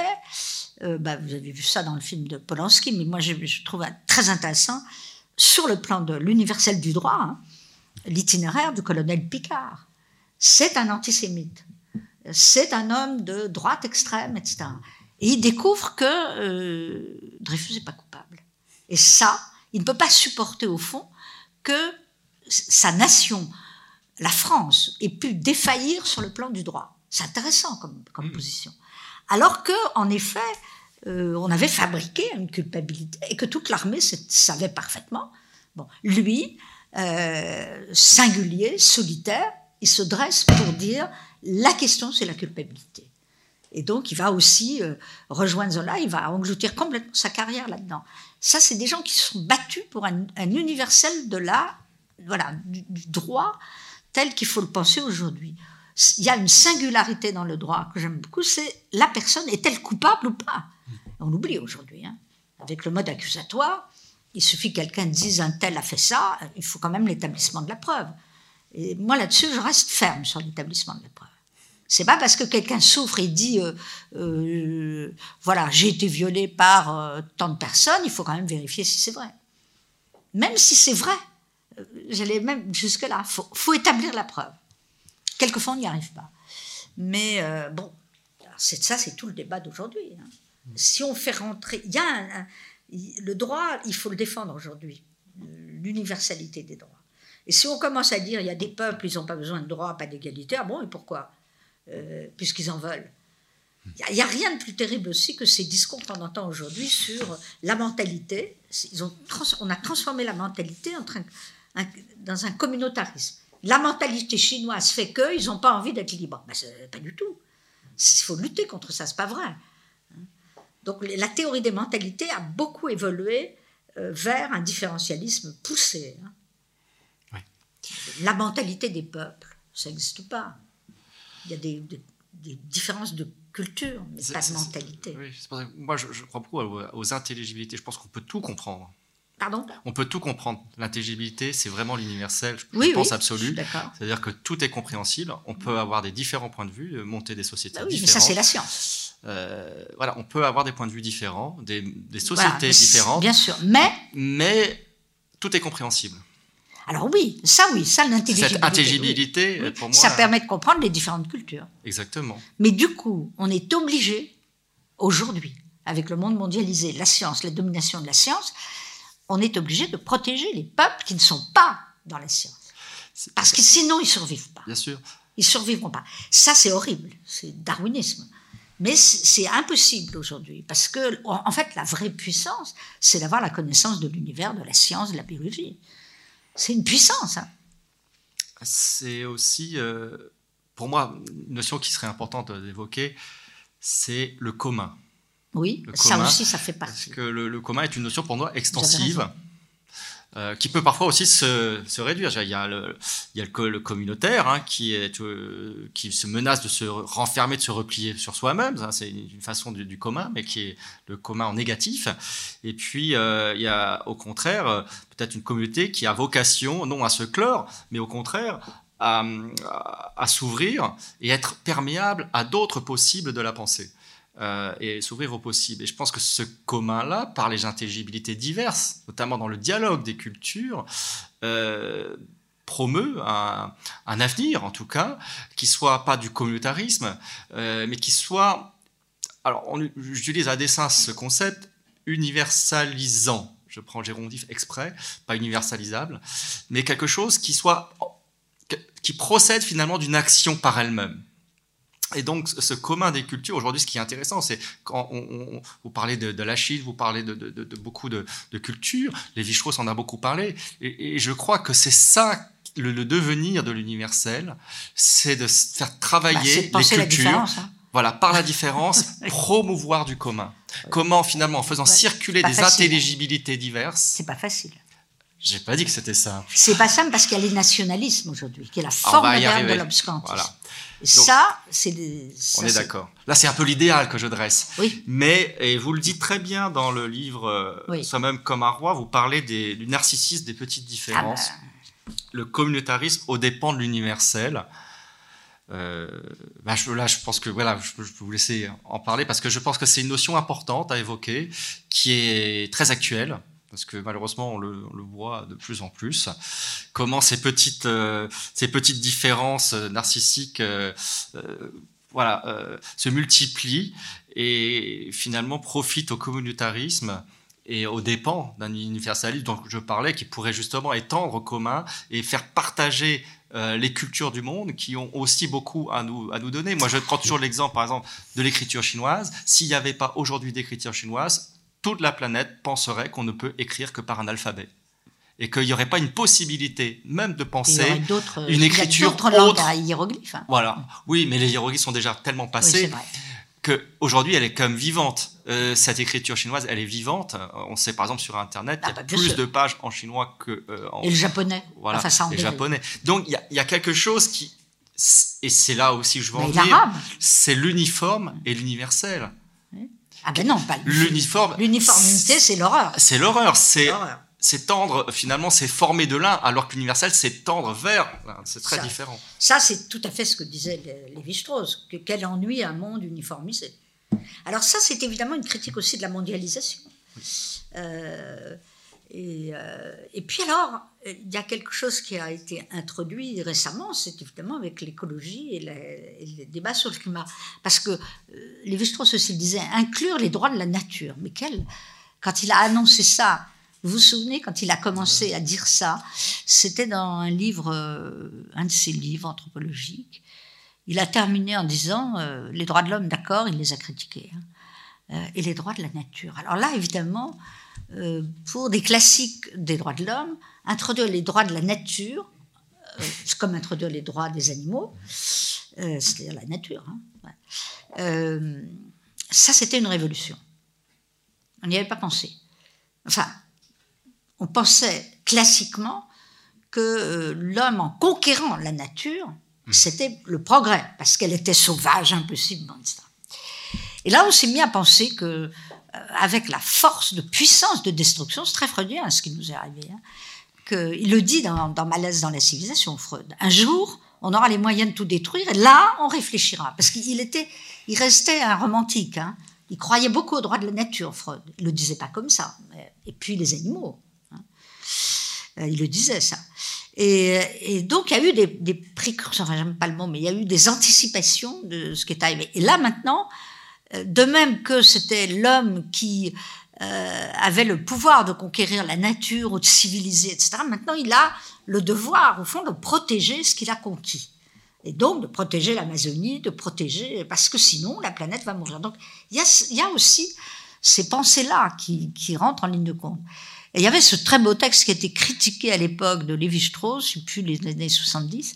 euh, bah, vous avez vu ça dans le film de Polanski, mais moi je, trouve très intéressant, sur le plan de l'universel du droit, hein, l'itinéraire du colonel Picard. C'est un antisémite, c'est un homme de droite extrême, etc. Et il découvre que euh, Dreyfus n'est pas coupable. Et ça, il ne peut pas supporter au fond que sa nation, la France, ait pu défaillir sur le plan du droit. C'est intéressant comme, comme mm. position. Alors que, en effet, euh, on avait fabriqué une culpabilité et que toute l'armée savait parfaitement. Bon, lui, euh, singulier, solitaire, il se dresse pour dire la question, c'est la culpabilité. Et donc, il va aussi euh, rejoindre Zola, il va engloutir complètement sa carrière là-dedans. Ça, c'est des gens qui sont battus pour un, universel de la, voilà, du, droit tel qu'il faut le penser aujourd'hui. Il y a une singularité dans le droit que j'aime beaucoup, c'est la personne est-elle coupable ou pas On l'oublie aujourd'hui. Hein. Avec le mode accusatoire, il suffit que quelqu'un dise un tel a fait ça, il faut quand même l'établissement de la preuve. Et moi là-dessus, je reste ferme sur l'établissement de la preuve. C'est pas parce que quelqu'un souffre et dit euh, euh, voilà j'ai été violé par euh, tant de personnes, il faut quand même vérifier si c'est vrai. Même si c'est vrai, j'allais même jusque là. Faut, faut établir la preuve. Quelquefois on n'y arrive pas. Mais bon, c'est ça, c'est tout le débat d'aujourd'hui. Hein. Si on fait rentrer, il y a le droit, il faut le défendre aujourd'hui, l'universalité des droits. Et si on commence à dire il y a des peuples, ils n'ont pas besoin de droits, pas d'égalité, ah bon, et pourquoi? Euh, Puisqu'ils en veulent. Il n'y a, rien de plus terrible aussi que ces discours qu'on entend aujourd'hui sur la mentalité. Ils ont on a transformé la mentalité dans un communautarisme. La mentalité chinoise fait qu'ils n'ont pas envie d'être libres. Ben, pas du tout. Il faut lutter contre ça, c'est pas vrai. Donc la théorie des mentalités a beaucoup évolué euh, vers un différentialisme poussé. Hein. La mentalité des peuples, ça n'existe pas. Il y a des, différences de culture, mais pas de mentalité. moi, je, crois beaucoup aux, intelligibilités. Je pense qu'on peut tout comprendre. Pardon? On peut tout comprendre. L'intelligibilité, c'est vraiment l'universel, je pense absolu. C'est-à-dire que tout est compréhensible. On peut avoir des différents points de vue, monter des sociétés bah oui, différentes. Mais ça, c'est la science. Euh, voilà, on peut avoir des points de vue différents, des, sociétés différentes. Bien sûr, mais mais tout est compréhensible. Alors oui, ça oui, ça l'intelligibilité. Cette intelligibilité, pour moi, ça permet de comprendre les différentes cultures. Exactement. Mais du coup, on est obligé aujourd'hui, avec le monde mondialisé, la science, la domination de la science, on est obligé de protéger les peuples qui ne sont pas dans la science. Parce que sinon, ils survivent pas. Bien sûr. Ils survivront pas. Ça, c'est horrible. C'est darwinisme. Mais c'est impossible aujourd'hui, parce que, en fait, la vraie puissance, c'est d'avoir la connaissance de l'univers, de la science, de la biologie. C'est une puissance. Hein. C'est aussi, euh, pour moi, une notion qui serait importante d'évoquer, c'est le commun. Oui, ça aussi, ça fait partie. Parce que le, commun est une notion pour moi extensive. Euh, qui peut parfois aussi se, se, réduire. Il y a le, il y a le, communautaire hein, qui, est, euh, qui se menace de se renfermer, de se replier sur soi-même. C'est une façon du, du, commun, mais qui est le commun en négatif. Et puis, euh, il y a au contraire peut-être une communauté qui a vocation, non à se clore, mais au contraire à, à s'ouvrir et être perméable à d'autres possibles de la pensée. Euh, et s'ouvrir au possible. Et je pense que ce commun-là, par les intelligibilités diverses, notamment dans le dialogue des cultures, euh, promeut un, avenir, en tout cas, qui soit pas du communautarisme, euh, mais qui soit, alors j'utilise à dessein ce concept, universalisant. Je prends le gérondif exprès, pas universalisable, mais quelque chose qui soit, qui procède finalement d'une action par elle-même. Et donc, ce commun des cultures, aujourd'hui, ce qui est intéressant, c'est quand on, vous parlez de, de l'Achille, vous parlez de, beaucoup de, cultures, les strauss en a beaucoup parlé, et, je crois que c'est ça le, devenir de l'universel, c'est de faire travailler bah, les cultures. Hein. Voilà, par la différence, promouvoir du commun. Comment finalement, en faisant circuler des intelligibilités diverses. C'est pas facile. J'ai pas dit que c'était simple. C'est pas simple parce qu'il y a les nationalismes aujourd'hui, qui est la forme de l'obscurantisme. Voilà ça, c'est. On est d'accord. Là, c'est un peu l'idéal que je dresse. Oui. Mais, et vous le dites très bien dans le livre euh, Soi-même comme un roi, vous parlez du narcissisme des petites différences, ah bah. le communautarisme aux dépens de l'universel. Euh, bah, là, je pense que voilà, je, je, peux vous laisser en parler parce que je pense que c'est une notion importante à évoquer, qui est très actuelle parce que malheureusement on le, voit de plus en plus, comment ces petites, euh, ces petites différences euh, narcissiques euh, voilà, se multiplient et finalement profitent au communautarisme et aux dépens d'un universalisme dont je parlais, qui pourrait justement étendre au commun et faire partager les cultures du monde qui ont aussi beaucoup à nous, à nous donner. Moi, je prends toujours l'exemple, par exemple, de l'écriture chinoise. S'il n'y avait pas aujourd'hui d'écriture chinoise, toute la planète penserait qu'on ne peut écrire que par un alphabet et qu'il n'y aurait pas une possibilité même de penser une écriture autre. Langues à hiéroglyphes. Hein. Voilà. Oui, mais les hiéroglyphes sont déjà tellement passés qu'aujourd'hui, elle est même vivante. Euh, cette écriture chinoise, elle est vivante. On sait par exemple sur Internet, Ah il y a bah, plus sûr. de pages en chinois que euh, en Et le japonais. voilà, enfin, ça en les dérive. japonais. Donc il y a, il y a quelque chose qui, et c'est là aussi que je veux en Mais l'arabe. c'est l'uniforme et l'universel. Ah ben non, pas L'uniforme, L'uniformité, c'est l'horreur. c'est l'horreur, c'est tendre, finalement, c'est former de l'un, alors que l'universel, c'est tendre vers l'un. C'est très Ça. différent. Ça, c'est tout à fait ce que disait Lé- Lévi-Strauss, que quel ennui un monde uniformisé. Alors ça, c'est évidemment une critique aussi de la mondialisation. Euh, et, euh, et puis alors, il y a quelque chose qui a été introduit récemment, c'est évidemment avec l'écologie et, et les débats sur le climat. Parce que euh, Lévi-Strauss aussi disait, inclure les droits de la nature. Mais quel, quand il a annoncé ça, vous vous souvenez, quand il a commencé à dire ça, c'était dans un livre, euh, un de ses livres anthropologiques. Il a terminé en disant euh, les droits de l'homme, d'accord, il les a critiqués, hein, et les droits de la nature. Alors là, évidemment, euh, pour des classiques des droits de l'homme, introduire les droits de la nature, euh, comme introduire les droits des animaux, euh, c'est-à-dire la nature. hein, ouais. Euh, ça, c'était une révolution. On n'y avait pas pensé. Enfin, on pensait classiquement que l'homme, en conquérant la nature, c'était le progrès, parce qu'elle était sauvage, impossible, etc. Et là, on s'est mis à penser que, avec la force de puissance de destruction, c'est très freudien ce qui nous est arrivé, hein, que, il le dit dans, dans Malaise dans la civilisation, Freud. Un jour, on aura les moyens de tout détruire, et là, on réfléchira. Parce qu'il était, il restait un romantique. hein. Il croyait beaucoup aux droits de la nature, Freud. Il le disait pas comme ça. Et puis les animaux. hein. Euh, il le disait, ça. Et, donc, il y a eu des, des précurseurs, enfin, j'aime pas le mot, mais il y a eu des anticipations de ce qui est arrivé. Et là, maintenant, euh, de même que c'était l'homme qui euh, avait le pouvoir de conquérir la nature ou de civiliser, etc., maintenant, il a le devoir, au fond, de protéger ce qu'il a conquis. Et donc, de protéger l'Amazonie, de protéger, parce que sinon, la planète va mourir. Donc, il y a, aussi ces pensées-là qui, qui rentrent en ligne de compte. Et il y avait ce très beau texte qui a été critiqué à l'époque de Lévi-Strauss, puis les années 70,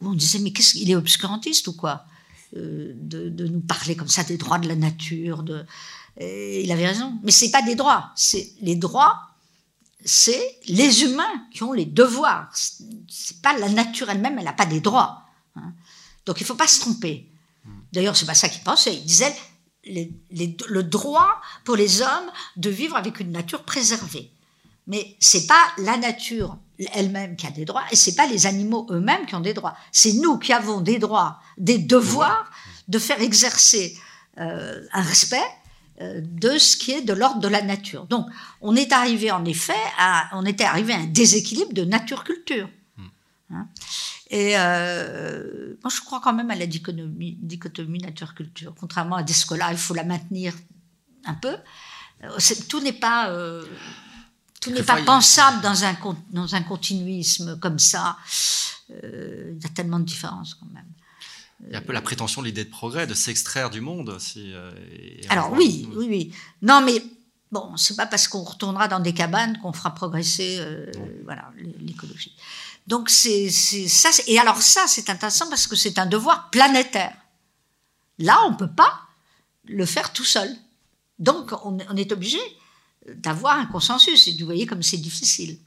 où on disait, mais qu'est-ce qu'il est obscurantiste ou quoi? Euh, de, de nous parler comme ça des droits de la nature. De... Et il avait raison. Mais c'est pas des droits. C'est les droits, c'est les humains qui ont les devoirs. C'est pas la nature elle-même, elle n'a pas des droits. hein. Donc il faut pas se tromper. D'ailleurs, c'est pas ça qu'il pensait. Il disait les- les- le droit pour les hommes de vivre avec une nature préservée. Mais c'est pas la nature elle-même qui a des droits et c'est pas les animaux eux-mêmes qui ont des droits. C'est nous qui avons des droits, des devoirs de faire exercer euh, un respect euh, de ce qui est de l'ordre de la nature. Donc, on est arrivé en effet à, on était arrivé à un déséquilibre de nature-culture. Hein. Et euh, moi, je crois quand même à la dichotomie, dichotomie nature-culture. Contrairement à Descola, il faut la maintenir un peu. Tout n'est pas, euh, tout n'est pas pensable dans un, dans un continuisme comme ça. Euh, il y a tellement de différences quand même. Il y a un peu la prétention de l'idée de progrès, de s'extraire du monde aussi. euh, Alors oui, oui, oui. Non, mais bon, c'est pas parce qu'on retournera dans des cabanes qu'on fera progresser, euh, voilà, l'écologie. Donc c'est c'est- ça. Et alors ça, c'est intéressant parce que c'est un devoir planétaire. Là, on peut pas le faire tout seul. Donc on, on est obligé d'avoir un consensus. Et vous voyez comme c'est difficile.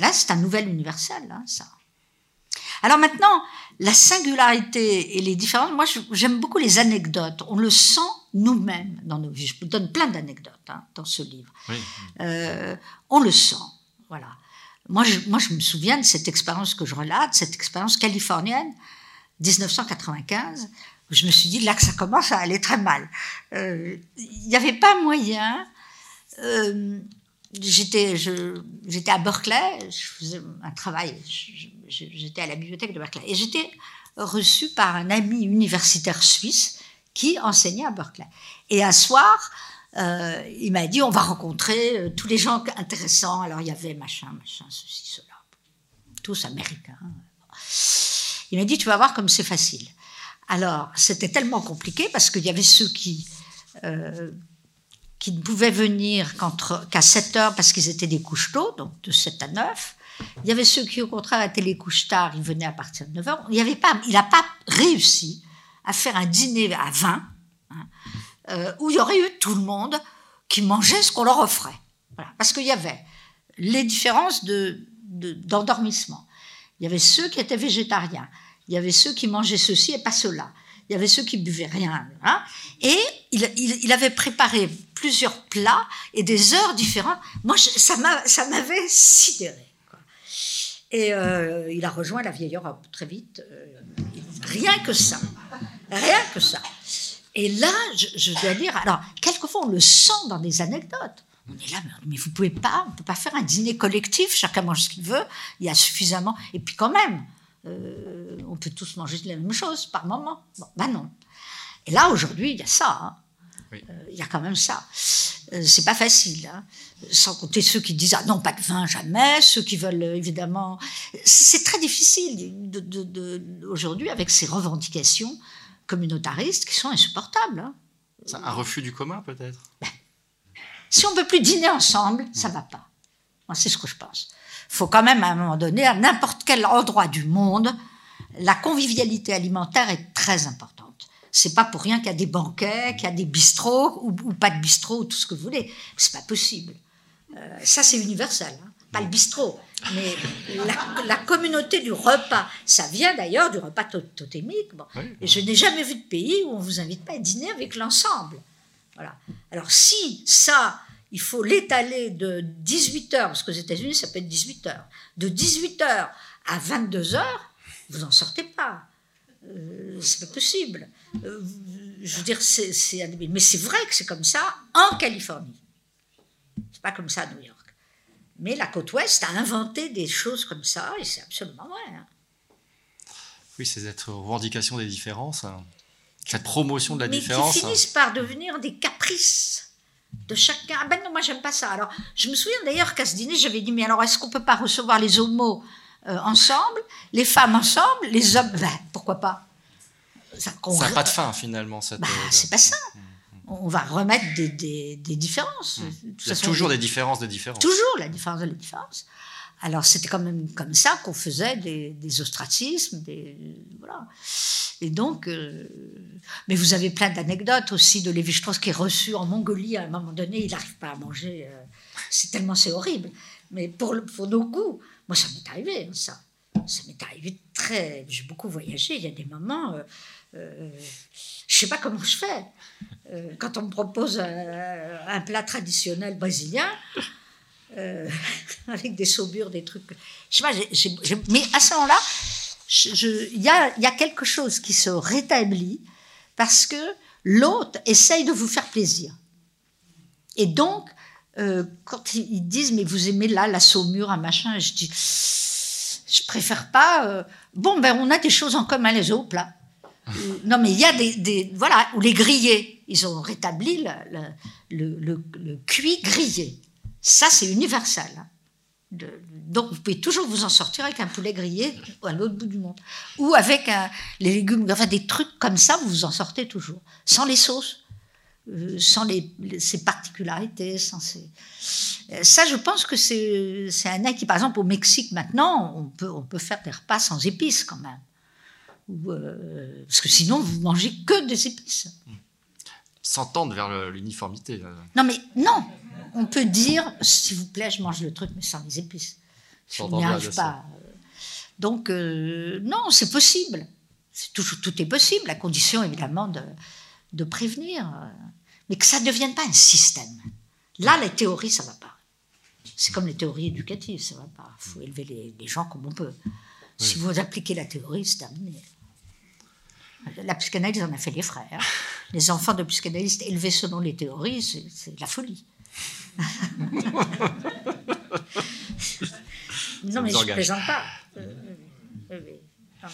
Là, c'est un nouvel universel, hein, ça. Alors maintenant, la singularité et les différences, moi j'aime beaucoup les anecdotes. On le sent nous-mêmes dans nos vies. Je vous donne plein d'anecdotes hein, dans ce livre. Oui. Euh, on le sent. Voilà. Moi je, moi, je me souviens de cette expérience que je relate, cette expérience californienne, 1995. où Je me suis dit là que ça commence à aller très mal. Euh, Il n'y avait pas moyen. Euh, j'étais, à Berkeley, je faisais un travail, j'étais à la bibliothèque de Berkeley, et j'étais reçue par un ami universitaire suisse qui enseignait à Berkeley. Et un soir, euh, il m'a dit, on va rencontrer euh, tous les gens intéressants. Alors il y avait machin, machin, ceci, cela, tous américains. Il m'a dit, tu vas voir comme c'est facile. Alors, c'était tellement compliqué parce qu'il y avait ceux qui, qui ne pouvaient venir qu'à 7 heures parce qu'ils étaient des couches tôt, donc de 7 à 9. Il y avait ceux qui, au contraire, étaient les couches tard, ils venaient à partir de 9 heures. Il avait pas, n'a pas réussi à faire un dîner à 20, hein, euh, où il y aurait eu tout le monde qui mangeait ce qu'on leur offrait. Parce qu'il y avait les différences d'endormissement. il y avait ceux qui étaient végétariens. Il y avait ceux qui mangeaient ceci et pas cela. Il y avait ceux qui buvaient rien. Hein. et il, avait préparé plusieurs plats et des heures différentes. Moi, ça m'avait sidéré. Et euh, il a rejoint la vieille Europe très vite. Euh, rien que ça. Rien que ça. Et là, je, dois dire, alors, quelquefois, on le sent dans des anecdotes. On est là, mais vous pouvez pas, on peut pas faire un dîner collectif, chacun mange ce qu'il veut, il y a suffisamment. Et puis quand même, euh, on peut tous manger la même chose par moment. Bon, ben non. Et là, aujourd'hui, il y a ça. Hein. Euh, il y a quand même ça. Euh, c'est pas facile. Hein. Sans compter ceux qui disent ah non, pas de vin, jamais. Ceux qui veulent évidemment. C'est très difficile de, aujourd'hui avec ces revendications communautaristes qui sont insupportables. Hein. Un refus du commun, peut-être? Ben, Si on ne peut plus dîner ensemble, ça ne va pas. Moi, c'est ce que je pense. Il faut quand même, à un moment donné, à n'importe quel endroit du monde, la convivialité alimentaire est très importante. C'est pas pour rien qu'il y a des banquets, qu'il y a des bistrots, ou, pas de bistrots, ou tout ce que vous voulez. C'est pas possible. Euh, ça, c'est universel. Hein. Pas le bistrot, mais la, communauté du repas. Ça vient d'ailleurs du repas totémique. Bon. Et je n'ai jamais vu de pays où on vous invite pas à dîner avec l'ensemble. Voilà. Alors si ça, il faut l'étaler de 18 heures, parce qu'aux États-Unis, ça peut être 18 heures, de 18 heures à 22 heures, vous n'en sortez pas. Euh, c'est pas possible. Euh, je veux dire, c'est, mais c'est vrai que c'est comme ça en Californie. C'est pas comme ça à New York. Mais la côte ouest a inventé des choses comme ça, et c'est absolument vrai. Hein. Oui, c'est cette revendication des différences, hein. cette promotion de la différence. Qui finissent par devenir des caprices de chacun. Ah ben non, moi j'aime pas ça. Alors, je me souviens d'ailleurs qu'à ce dîner, j'avais dit, mais alors est-ce qu'on peut pas recevoir les homos euh, ensemble, les femmes ensemble, les hommes Ben, pourquoi pas? Ça n'a pas de fin finalement. Cette, bah, c'est pas ça. Mm on va remettre des, différences. Mmh. Il y a toujours des différences de différences. Toujours la différence de la différence. Alors c'était quand même comme ça qu'on faisait des, ostracismes, voilà. Et donc, euh, mais vous avez plein d'anecdotes aussi de Lévi-Strauss qui est reçu en Mongolie à un moment donné, il n'arrive pas à manger. Euh, c'est tellement c'est horrible. Mais pour, pour nos goûts, moi ça m'est arrivé hein, ça. Ça m'est arrivé très. J'ai beaucoup voyagé. Il y a des moments. Euh, euh, je sais pas comment je fais. Quand on me propose un, plat traditionnel brésilien, euh, avec des saumures, des trucs. Je sais pas, mais à ce moment-là, il y a, y a, quelque chose qui se rétablit parce que l'autre essaye de vous faire plaisir. Et donc, euh, quand ils disent, mais vous aimez là la saumure, un machin, je dis, je préfère pas. bon, ben on a des choses en commun, les autres plats. non, mais il y a des, Voilà, ou les grillés. Ils ont rétabli le, le, cuit grillé. Ça, c'est universel. Donc, vous pouvez toujours vous en sortir avec un poulet grillé à l'autre bout du monde. Ou avec les légumes, enfin des trucs comme ça, vous vous en sortez toujours. Sans les sauces, euh, sans les, ces particularités. Sans ces... Euh, ça, je pense que c'est un acquis. Par exemple, au Mexique, maintenant, on peut, on peut faire des repas sans épices quand même. Euh, parce que sinon, vous mangez que des épices. S'entendre vers l'uniformité. Euh. Non, mais non On peut dire, s'il vous plaît, je mange le truc, mais sans les épices. Je n'y arrive pas. Donc, euh, non, c'est possible. tout, tout, est possible, à condition, évidemment, de, de prévenir. Mais que ça ne devienne pas un système. Là, les théories, ça ne va pas. C'est comme les théories éducatives, ça ne va pas. Il faut élever les, les, gens comme on peut. Si vous appliquez la théorie, c'est terminé. La psychanalyse en a fait les frères. Les enfants de psychanalystes élevés selon les théories, c'est de la folie. non, mais je ne plaisante pas. Euh, euh, euh,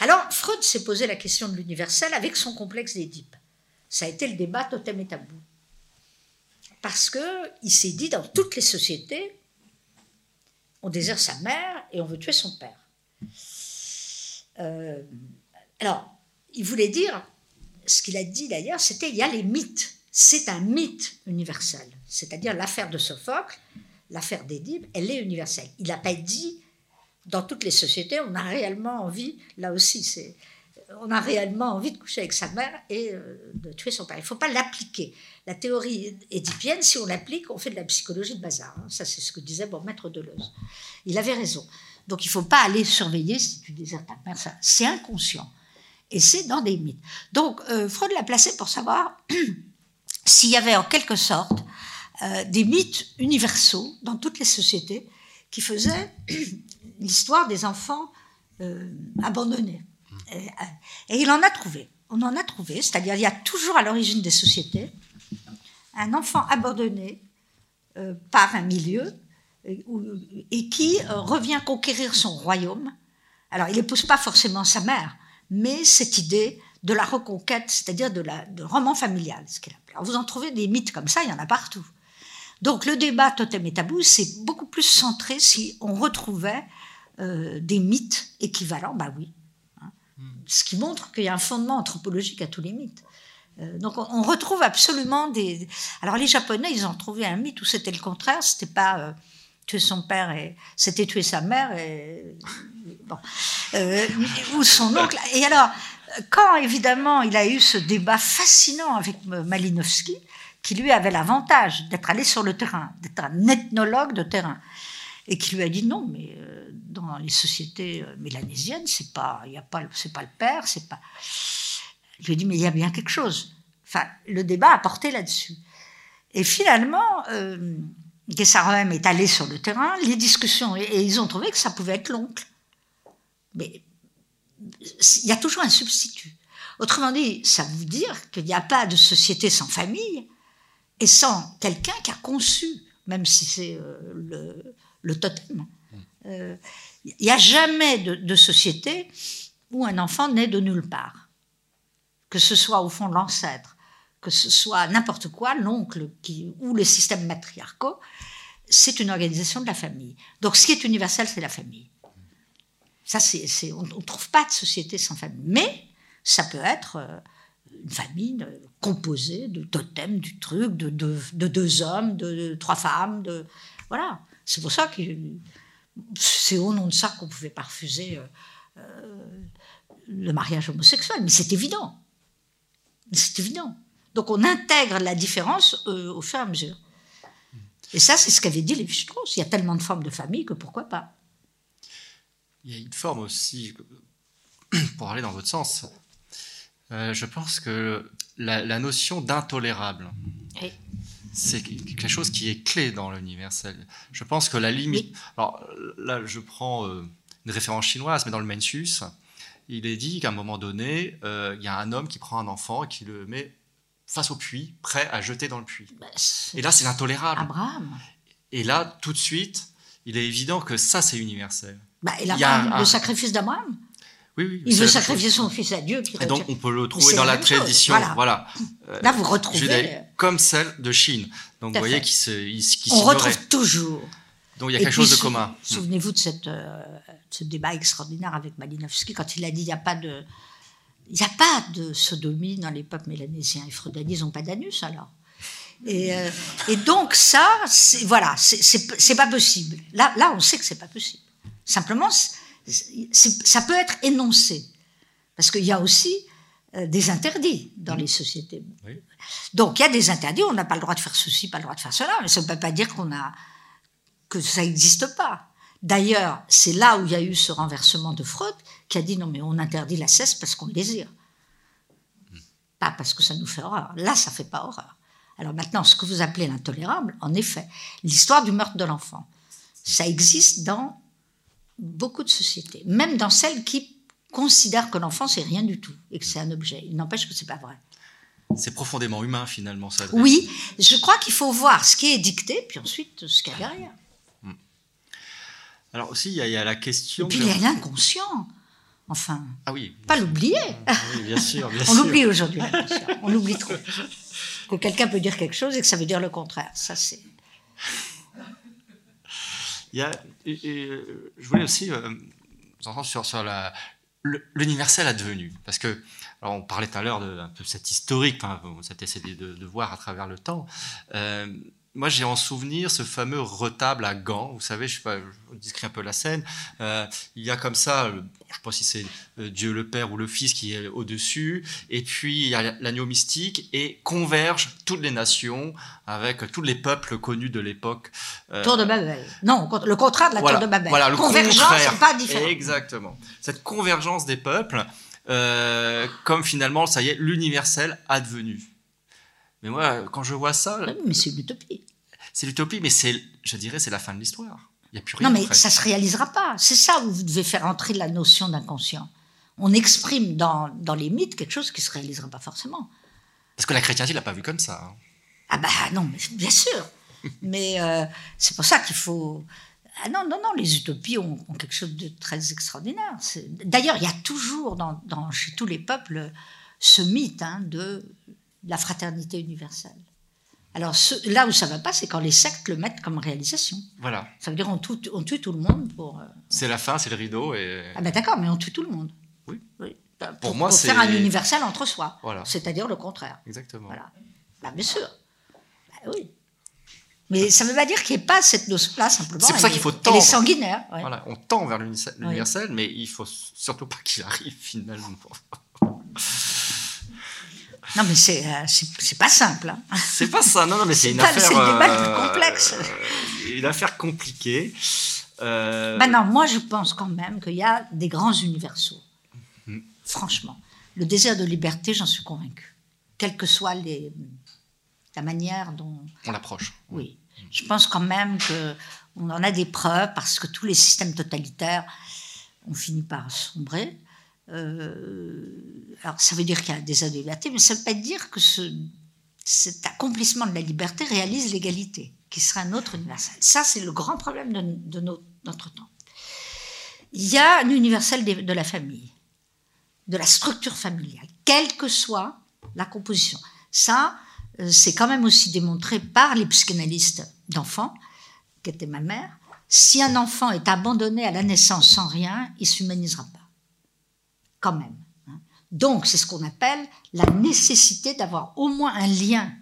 Alors, Freud s'est posé la question de l'universel avec son complexe d'Édipe. Ça a été le débat totem et tabou. Parce qu'il s'est dit, dans toutes les sociétés, on désire sa mère et on veut tuer son père. alors, il voulait dire, ce qu'il a dit d'ailleurs, c'était il y a les mythes. C'est un mythe universel. C'est-à-dire l'affaire de Sophocle, l'affaire d'Édipe, elle est universelle. Il n'a pas dit, dans toutes les sociétés, on a réellement envie, là aussi, c'est on a réellement envie de coucher avec sa mère et euh, de tuer son père. Il ne faut pas l'appliquer. La théorie édipienne, si on l'applique, on fait de la psychologie de bazar. Hein. Ça, c'est ce que disait bon maître Deleuze. Il avait raison. Donc, il ne faut pas aller surveiller si tu désertes ta mère. C'est inconscient. Et c'est dans des mythes. Donc, euh, Freud l'a placé pour savoir s'il y avait en quelque sorte euh, des mythes universaux dans toutes les sociétés qui faisaient l'histoire des enfants abandonnés. Et, il en a trouvé. On en a trouvé, c'est-à-dire il y a toujours à l'origine des sociétés un enfant abandonné euh, par un milieu euh, et, qui euh, revient conquérir son royaume. Alors il n'épouse pas forcément sa mère, mais cette idée de la reconquête, c'est-à-dire de la de roman familial, ce qu'il appelle. vous en trouvez des mythes comme ça, il y en a partout. Donc le débat totem et tabou, c'est beaucoup plus centré si on retrouvait des mythes équivalents, bah oui, ce qui montre qu'il y a un fondement anthropologique à tous les mythes. Euh, donc on, retrouve absolument des. Alors les Japonais, ils ont trouvé un mythe où c'était le contraire, c'était pas euh, tuer son père et c'était tuer sa mère et bon euh, ou son oncle. Et alors quand évidemment il a eu ce débat fascinant avec Malinowski, qui lui avait l'avantage d'être allé sur le terrain, d'être un ethnologue de terrain, et qui lui a dit non, mais dans les sociétés euh, mélanésiennes, c'est pas, il a pas, c'est pas le père, c'est pas. Je lui ai dit mais il y a bien quelque chose. Enfin, le débat a porté là-dessus. Et finalement, euh, est allé sur le terrain, les discussions, et, ils ont trouvé que ça pouvait être l'oncle. Mais il y a toujours un substitut. Autrement dit, ça veut dire qu'il n'y a pas de société sans famille et sans quelqu'un qui a conçu, même si c'est euh, le, totem. Euh, il n'y a jamais de, société où un enfant naît de nulle part. Que ce soit au fond l'ancêtre, que ce soit n'importe quoi, l'oncle ou les systèmes matriarcaux, c'est une organisation de la famille. Donc ce qui est universel, c'est la famille. Ça, on ne trouve pas de société sans famille. Mais ça peut être euh, une famille euh, composée de totems, du truc, de, deux hommes, de, trois femmes. De, voilà. C'est pour ça que c'est au nom de ça qu'on ne pouvait pas refuser euh, le mariage homosexuel. Mais c'est évident. C'est évident. Donc on intègre la différence euh, au fur et à mesure. Et ça, c'est ce qu'avait dit Lévi-Strauss. Il y a tellement de formes de famille que pourquoi pas? Il y a une forme aussi, pour aller dans votre sens, je pense que la, notion d'intolérable, c'est quelque chose qui est clé dans l'universel. Je pense que la limite. Alors là, je prends euh, une référence chinoise, mais dans le Mencius, il est dit qu'à un moment donné, euh, il y a un homme qui prend un enfant et qui le met face au puits, prêt à jeter dans le puits. Bah, et là, c'est l'intolérable. Abraham. Et là, tout de suite, il est évident que ça, c'est universel. Bah, il a, le sacrifice d'Abraham. il veut sacrifier son fils à Dieu. Et donc, on peut le trouver dans la tradition. Voilà. Là, vous retrouvez. comme celle de Chine. Donc, vous voyez qui se. on retrouve toujours. Donc, il y a quelque chose de commun. Souvenez-vous de, cette, euh, ce débat extraordinaire avec Malinowski quand il a dit il n'y a pas de. Il n'y a pas de sodomie dans les peuples mélanésiens. Les Freudani, ils n'ont pas d'anus alors. Et, euh, et, donc ça, voilà, c'est pas possible. Là, là, on sait que c'est pas possible. Simplement, ça peut être énoncé. Parce qu'il y a aussi euh, des interdits dans les sociétés. Donc il y a des interdits, on n'a pas le droit de faire ceci, pas le droit de faire cela, mais ça ne peut pas dire qu'on a que ça n'existe pas. D'ailleurs, c'est là où il y a eu ce renversement de Freud qui a dit non mais on interdit la cesse parce qu'on le désire, pas parce que ça nous fait horreur. Là, ça fait pas horreur. Alors maintenant, ce que vous appelez l'intolérable, en effet, l'histoire du meurtre de l'enfant, ça existe dans beaucoup de sociétés, même dans celles qui considèrent que l'enfant c'est rien du tout et que c'est un objet. Il n'empêche que c'est pas vrai. C'est profondément humain finalement ça. Oui, je crois qu'il faut voir ce qui est dicté puis ensuite ce qu'il y a derrière. Hmm. Alors aussi il y, a la question. Et puis il y a l'inconscient. Enfin, ah oui, pas l'oublier. Ah oui, bien sûr, bien On l'oublie aujourd'hui, On l'oublie trop. Que quelqu'un peut dire quelque chose et que ça veut dire le contraire. Ça, c'est. A, je voulais aussi euh, entendre sur, sur l'universel advenu. Parce que, on parlait tout à l'heure de un peu cette historique, hein, cette essai de, voir à travers le temps. Euh, moi, j'ai en souvenir ce fameux retable à gants. Vous savez, je sais pas, je décris un peu la scène. Euh, il y a comme ça, euh, je ne sais pas si c'est euh, Dieu le Père ou le Fils qui est au-dessus. Et puis, il y a l'agneau mystique et convergent toutes les nations avec tous les peuples connus de l'époque. tour de Babel. Non, le contraire de la tour de Babel. Voilà, le Convergence, pas différent. Exactement. Cette convergence des peuples, comme finalement, ça y est, l'universel advenu. Mais moi, quand je vois ça. mais c'est l'utopie. C'est l'utopie, mais c'est, je dirais, c'est la fin de l'histoire. Il n'y a plus rien. Non, mais ça ne se réalisera pas. C'est ça où vous devez faire entrer la notion d'inconscient. On exprime dans, dans, les mythes quelque chose qui ne se réalisera pas forcément. Parce que la chrétienté ne l'a pas vu comme ça. Hein. Ah, bah non, mais bien sûr. mais euh, c'est pour ça qu'il faut. Ah non, non, non, les utopies ont, quelque chose de très extraordinaire. D'ailleurs, il y a toujours dans, dans, chez tous les peuples ce mythe hein, de la fraternité universelle. Alors là où ça va pas, c'est quand les sectes le mettent comme réalisation. Voilà. Ça veut dire on tue, on tue tout le monde pour. Euh, c'est la fin, c'est le rideau et. Ah ben d'accord, mais on tue tout le monde. Oui. oui. Bah, pour, moi, c'est faire un universel entre soi. Voilà. C'est-à-dire le contraire. Exactement. Voilà. Bah, bien sûr. Bah, oui. Mais ça ne veut pas dire qu'il n'y ait pas cette notion-là, simplement. C'est pour ça qu'il faut tendre. Elle est sanguinaire. Voilà, on tend vers l'universel, mais il faut surtout pas qu'il arrive finalement. Non, mais c'est euh, c'est pas simple. Hein. C'est pas ça, non, non, mais c'est une affaire. C'est une euh, complexe. une affaire compliquée. Euh... Ben non, moi je pense quand même qu'il y a des grands universaux. Hmm. Franchement. Le désir de liberté, j'en suis convaincu. Quelle que soit les, la manière dont. On l'approche. Oui. Je pense quand même qu'on en a des preuves parce que tous les systèmes totalitaires ont fini par sombrer. Euh, alors ça veut dire qu'il y a des de liberté, mais ça ne veut pas dire que ce, cet accomplissement de la liberté réalise l'égalité, qui serait un autre universel. Ça, c'est le grand problème de, notre temps. Il y a un universel de, la famille, de la structure familiale, quelle que soit la composition. Ça, euh, c'est quand même aussi démontré par les psychanalystes d'enfants, qui étaient ma mère. Si un enfant est abandonné à la naissance sans rien, il s'humanisera pas quand même. Hein. Donc, c'est ce qu'on appelle la nécessité d'avoir au moins un lien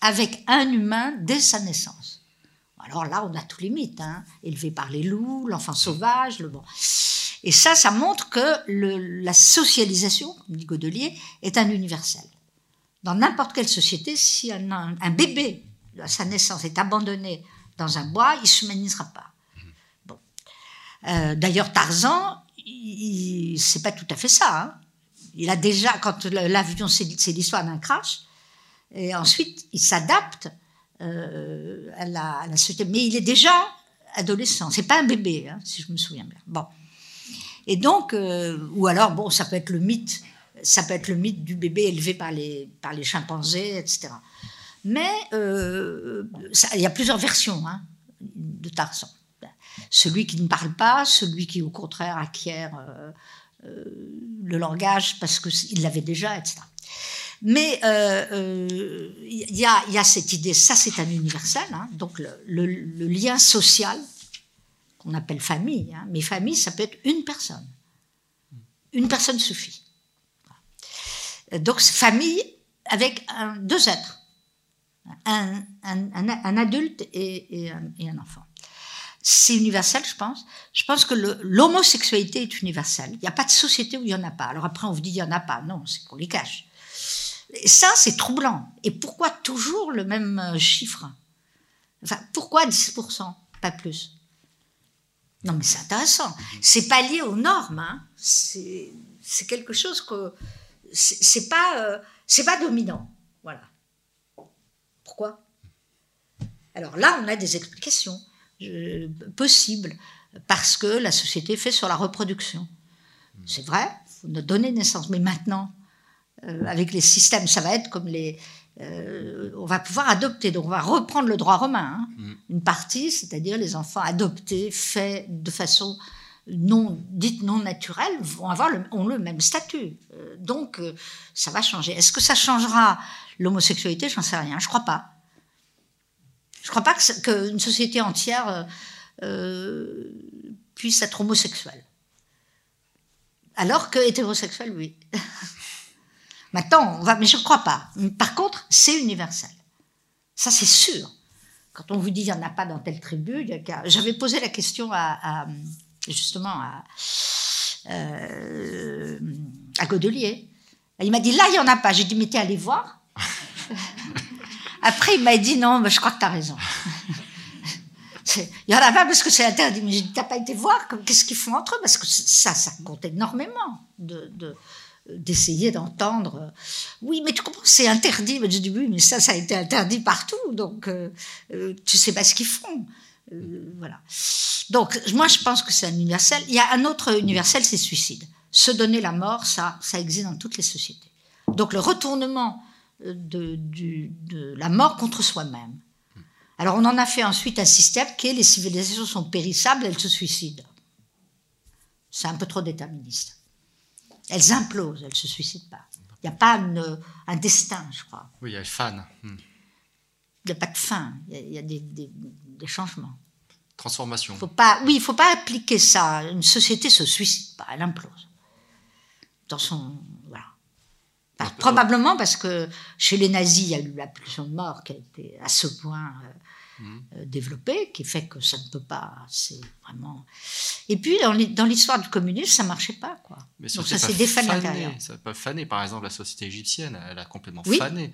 avec un humain dès sa naissance. Alors là, on a tous les mythes, hein. élevé par les loups, l'enfant sauvage, le bon. Et ça, ça montre que la socialisation, comme dit Godelier, est un universel. Dans n'importe quelle société, si un, un, bébé à sa naissance est abandonné dans un bois, il ne s'humanisera pas. Bon. Euh, D'ailleurs, Tarzan, c'est pas tout à fait ça. Hein. Il a déjà, quand l'avion, c'est l'histoire d'un crash, et ensuite il s'adapte euh, à, la, société. Mais il est déjà adolescent. C'est pas un bébé, hein, si je me souviens bien. Bon. Et donc, euh, ou alors, bon, ça peut être le mythe, ça peut être le mythe du bébé élevé par les, par les chimpanzés, etc. Mais euh, il y a plusieurs versions hein, de Tarzan celui qui ne parle pas, celui qui au contraire acquiert euh, euh, le langage parce qu'il l'avait déjà, etc. Mais euh, il y, a, cette idée, ça c'est un universel, hein, donc le, lien social qu'on appelle famille. Hein, mais famille, ça peut être une personne. Une personne suffit. Donc famille avec deux êtres, un, adulte et un enfant c'est universel, je pense. Je pense que l'homosexualité est universelle. Il n'y a pas de société où il n'y en a pas. Alors après, on vous dit il n'y en a pas. Non, c'est qu'on les cache. Et ça, c'est troublant. Et pourquoi toujours le même euh, chiffre? Enfin, pourquoi 10% Pas plus? Non, mais c'est intéressant. C'est pas lié aux normes. Hein. C'est quelque chose que. C'est pas, euh, c'est pas dominant. Voilà. Pourquoi? Alors là, on a des explications. Euh, possible parce que la société fait sur la reproduction. C'est vrai, il faut donner naissance. Mais maintenant, euh, avec les systèmes, ça va être comme les. Euh, on va pouvoir adopter, donc on va reprendre le droit romain. Hein. Mm. Une partie, c'est-à-dire les enfants adoptés, faits de façon non, dite non naturelle, vont avoir le, ont le même statut. donc, ça va changer. Est-ce que ça changera l'homosexualité? J'en sais rien. Je crois pas. Je ne crois pas qu'une société entière euh, euh, puisse être homosexuelle. Alors que hétérosexuelle, oui. Maintenant, on va, mais je ne crois pas. Par contre, c'est universel. Ça, c'est sûr. quand on vous dit il n'y en a pas dans telle tribu, j'avais posé la question à, justement à, euh, à Godelier. Il m'a dit là, il n'y en a pas. J'ai dit, mais t'es allé voir? Après, il m'a dit non, mais je crois que tu as raison. Il n'y en a pas parce que c'est interdit. Mais j'ai dit, t'as pas été voir Qu'est-ce qu'ils font entre eux? Parce que ça, ça compte énormément de, d'essayer d'entendre. Oui, mais tu comprends, c'est interdit. Mais j'ai dit, oui, mais ça, ça a été interdit partout. Donc, euh, euh, tu sais pas ce qu'ils font. Euh, voilà. Donc, moi, je pense que c'est un universel. Il y a un autre universel, c'est suicide. Se donner la mort, ça, ça existe dans toutes les sociétés. Donc, le retournement de, de la mort contre soi-même. Alors, on en a fait ensuite un système qui est les civilisations sont périssables, elles se suicident. C'est un peu trop déterministe. Elles implosent, elles ne se suicident pas. Il n'y a pas un destin, je crois. Oui, il y a une fan. Hmm. Il n'y a pas de fin, il y a, des, changements. Transformation. Faut pas, oui, il ne faut pas appliquer ça. Une société ne se suicide pas, elle implose. Dans son. Voilà. Probablement parce que chez les nazis, il y a eu la pulsion de mort qui a été à ce point. Euh, euh, développé, qui fait que ça ne peut pas. C'est vraiment. Et puis dans l'histoire du communisme, ça marchait pas, quoi. Mais Donc ça s'est défané l'intérieur. Ça n'a pas fané. Par exemple, la société égyptienne, elle a complètement fané.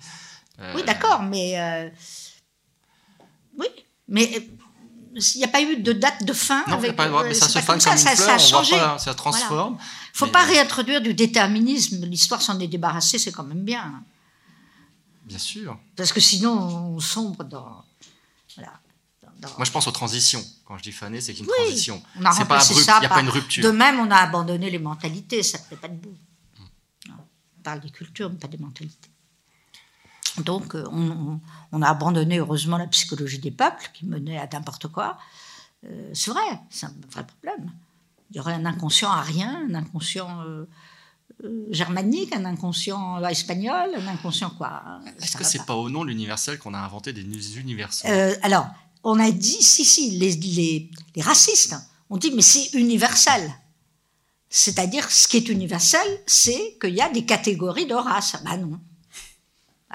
Oui, d'accord, mais euh, oui, mais il n'y a pas eu de date de fin. Non, avec, pas, mais ça se comme ça, une fleur, ça, a changé. ça transforme. Il ne faut pas réintroduire du déterminisme. L'histoire s'en est débarrassée, c'est quand même bien. Bien sûr. Parce que sinon, on sombre dans moi, je pense aux transitions. Quand je dis faner, c'est qu'une transition. C'est pas abrupt, il n'y a pas une rupture. De même, on a abandonné les mentalités, ça ne fait pas debout. Hmm. On parle des cultures, mais pas des mentalités. Donc, euh, on, a abandonné, heureusement, la psychologie des peuples, qui menait à n'importe quoi. Euh, c'est vrai, c'est un vrai problème. Il y aurait un inconscient arien, un inconscient euh, germanique, un inconscient espagnol, un inconscient quoi. Est-ce que c'est pas. pas au nom de l'universel qu'on a inventé des universels? Alors, on a dit, si, si, les, racistes ont dit, mais c'est universel. C'est-à-dire, ce qui est universel, c'est qu'il y a des catégories de races. Ben non.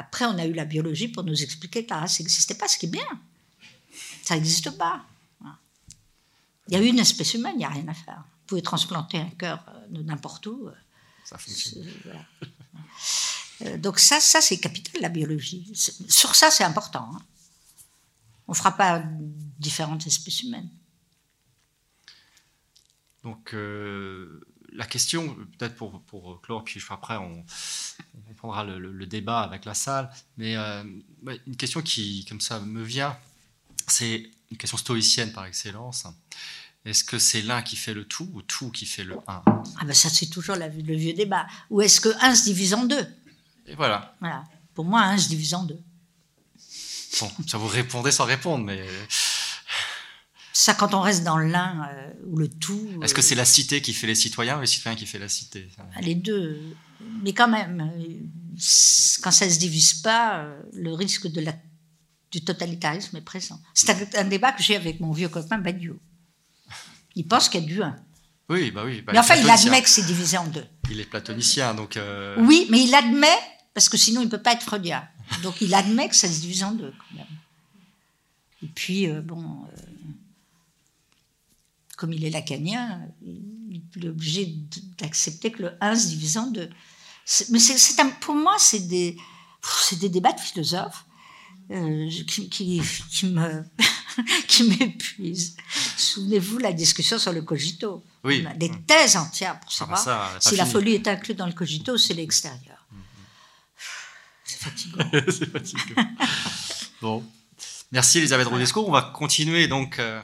Après, on a eu la biologie pour nous expliquer que la race n'existait pas, ce qui est bien. Ça n'existe pas. Il y a une espèce humaine, il n'y a rien à faire. Vous pouvez transplanter un cœur euh, de n'importe où. Euh, ça fonctionne. Euh, donc ça, ça c'est capital, la biologie. Sur ça, c'est important. Hein. On ne fera pas différentes espèces humaines. Donc, euh, la question, peut-être pour, pour clore, puis après on prendra le, débat avec la salle, mais euh, une question qui, comme ça, me vient, c'est une question stoïcienne par excellence. Est-ce que c'est l'un qui fait le tout ou tout qui fait le un? Ah ben ça, c'est toujours le vieux débat. Ou est-ce que un se divise en deux? Et voilà. Voilà. Pour moi, un se divise en deux. Bon, ça vous répondez sans répondre, mais. Ça, quand on reste dans l'un euh, ou le tout. Est-ce que c'est la cité qui fait les citoyens ou les citoyens qui fait la cité? Les deux. Mais quand même, euh, quand ça ne se divise pas, euh, le risque de la, du totalitarisme est présent. C'est un, débat que j'ai avec mon vieux copain Badiou. Il pense qu'il y a du un. Oui, bah oui. Bah, mais enfin, il admet que c'est divisé en deux. Il est platonicien, donc. Oui, mais il admet, parce que sinon il ne peut pas être freudien. Donc il admet que ça se divise en deux, quand même. Et puis, euh, bon, euh, comme il est lacanien, il est obligé d'accepter que le 1 se divise en deux. Mais c'est, pour moi, c'est des, des débats de philosophes euh, qui, qui, qui, me, qui m'épuisent. Souvenez-vous la discussion sur le cogito. Oui. On a des thèses entières pour ah, bah savoir si la folie est inclue dans le cogito, c'est l'extérieur. C'est fatigant. bon. Merci Elisabeth Rodesco. On va continuer donc. Euh,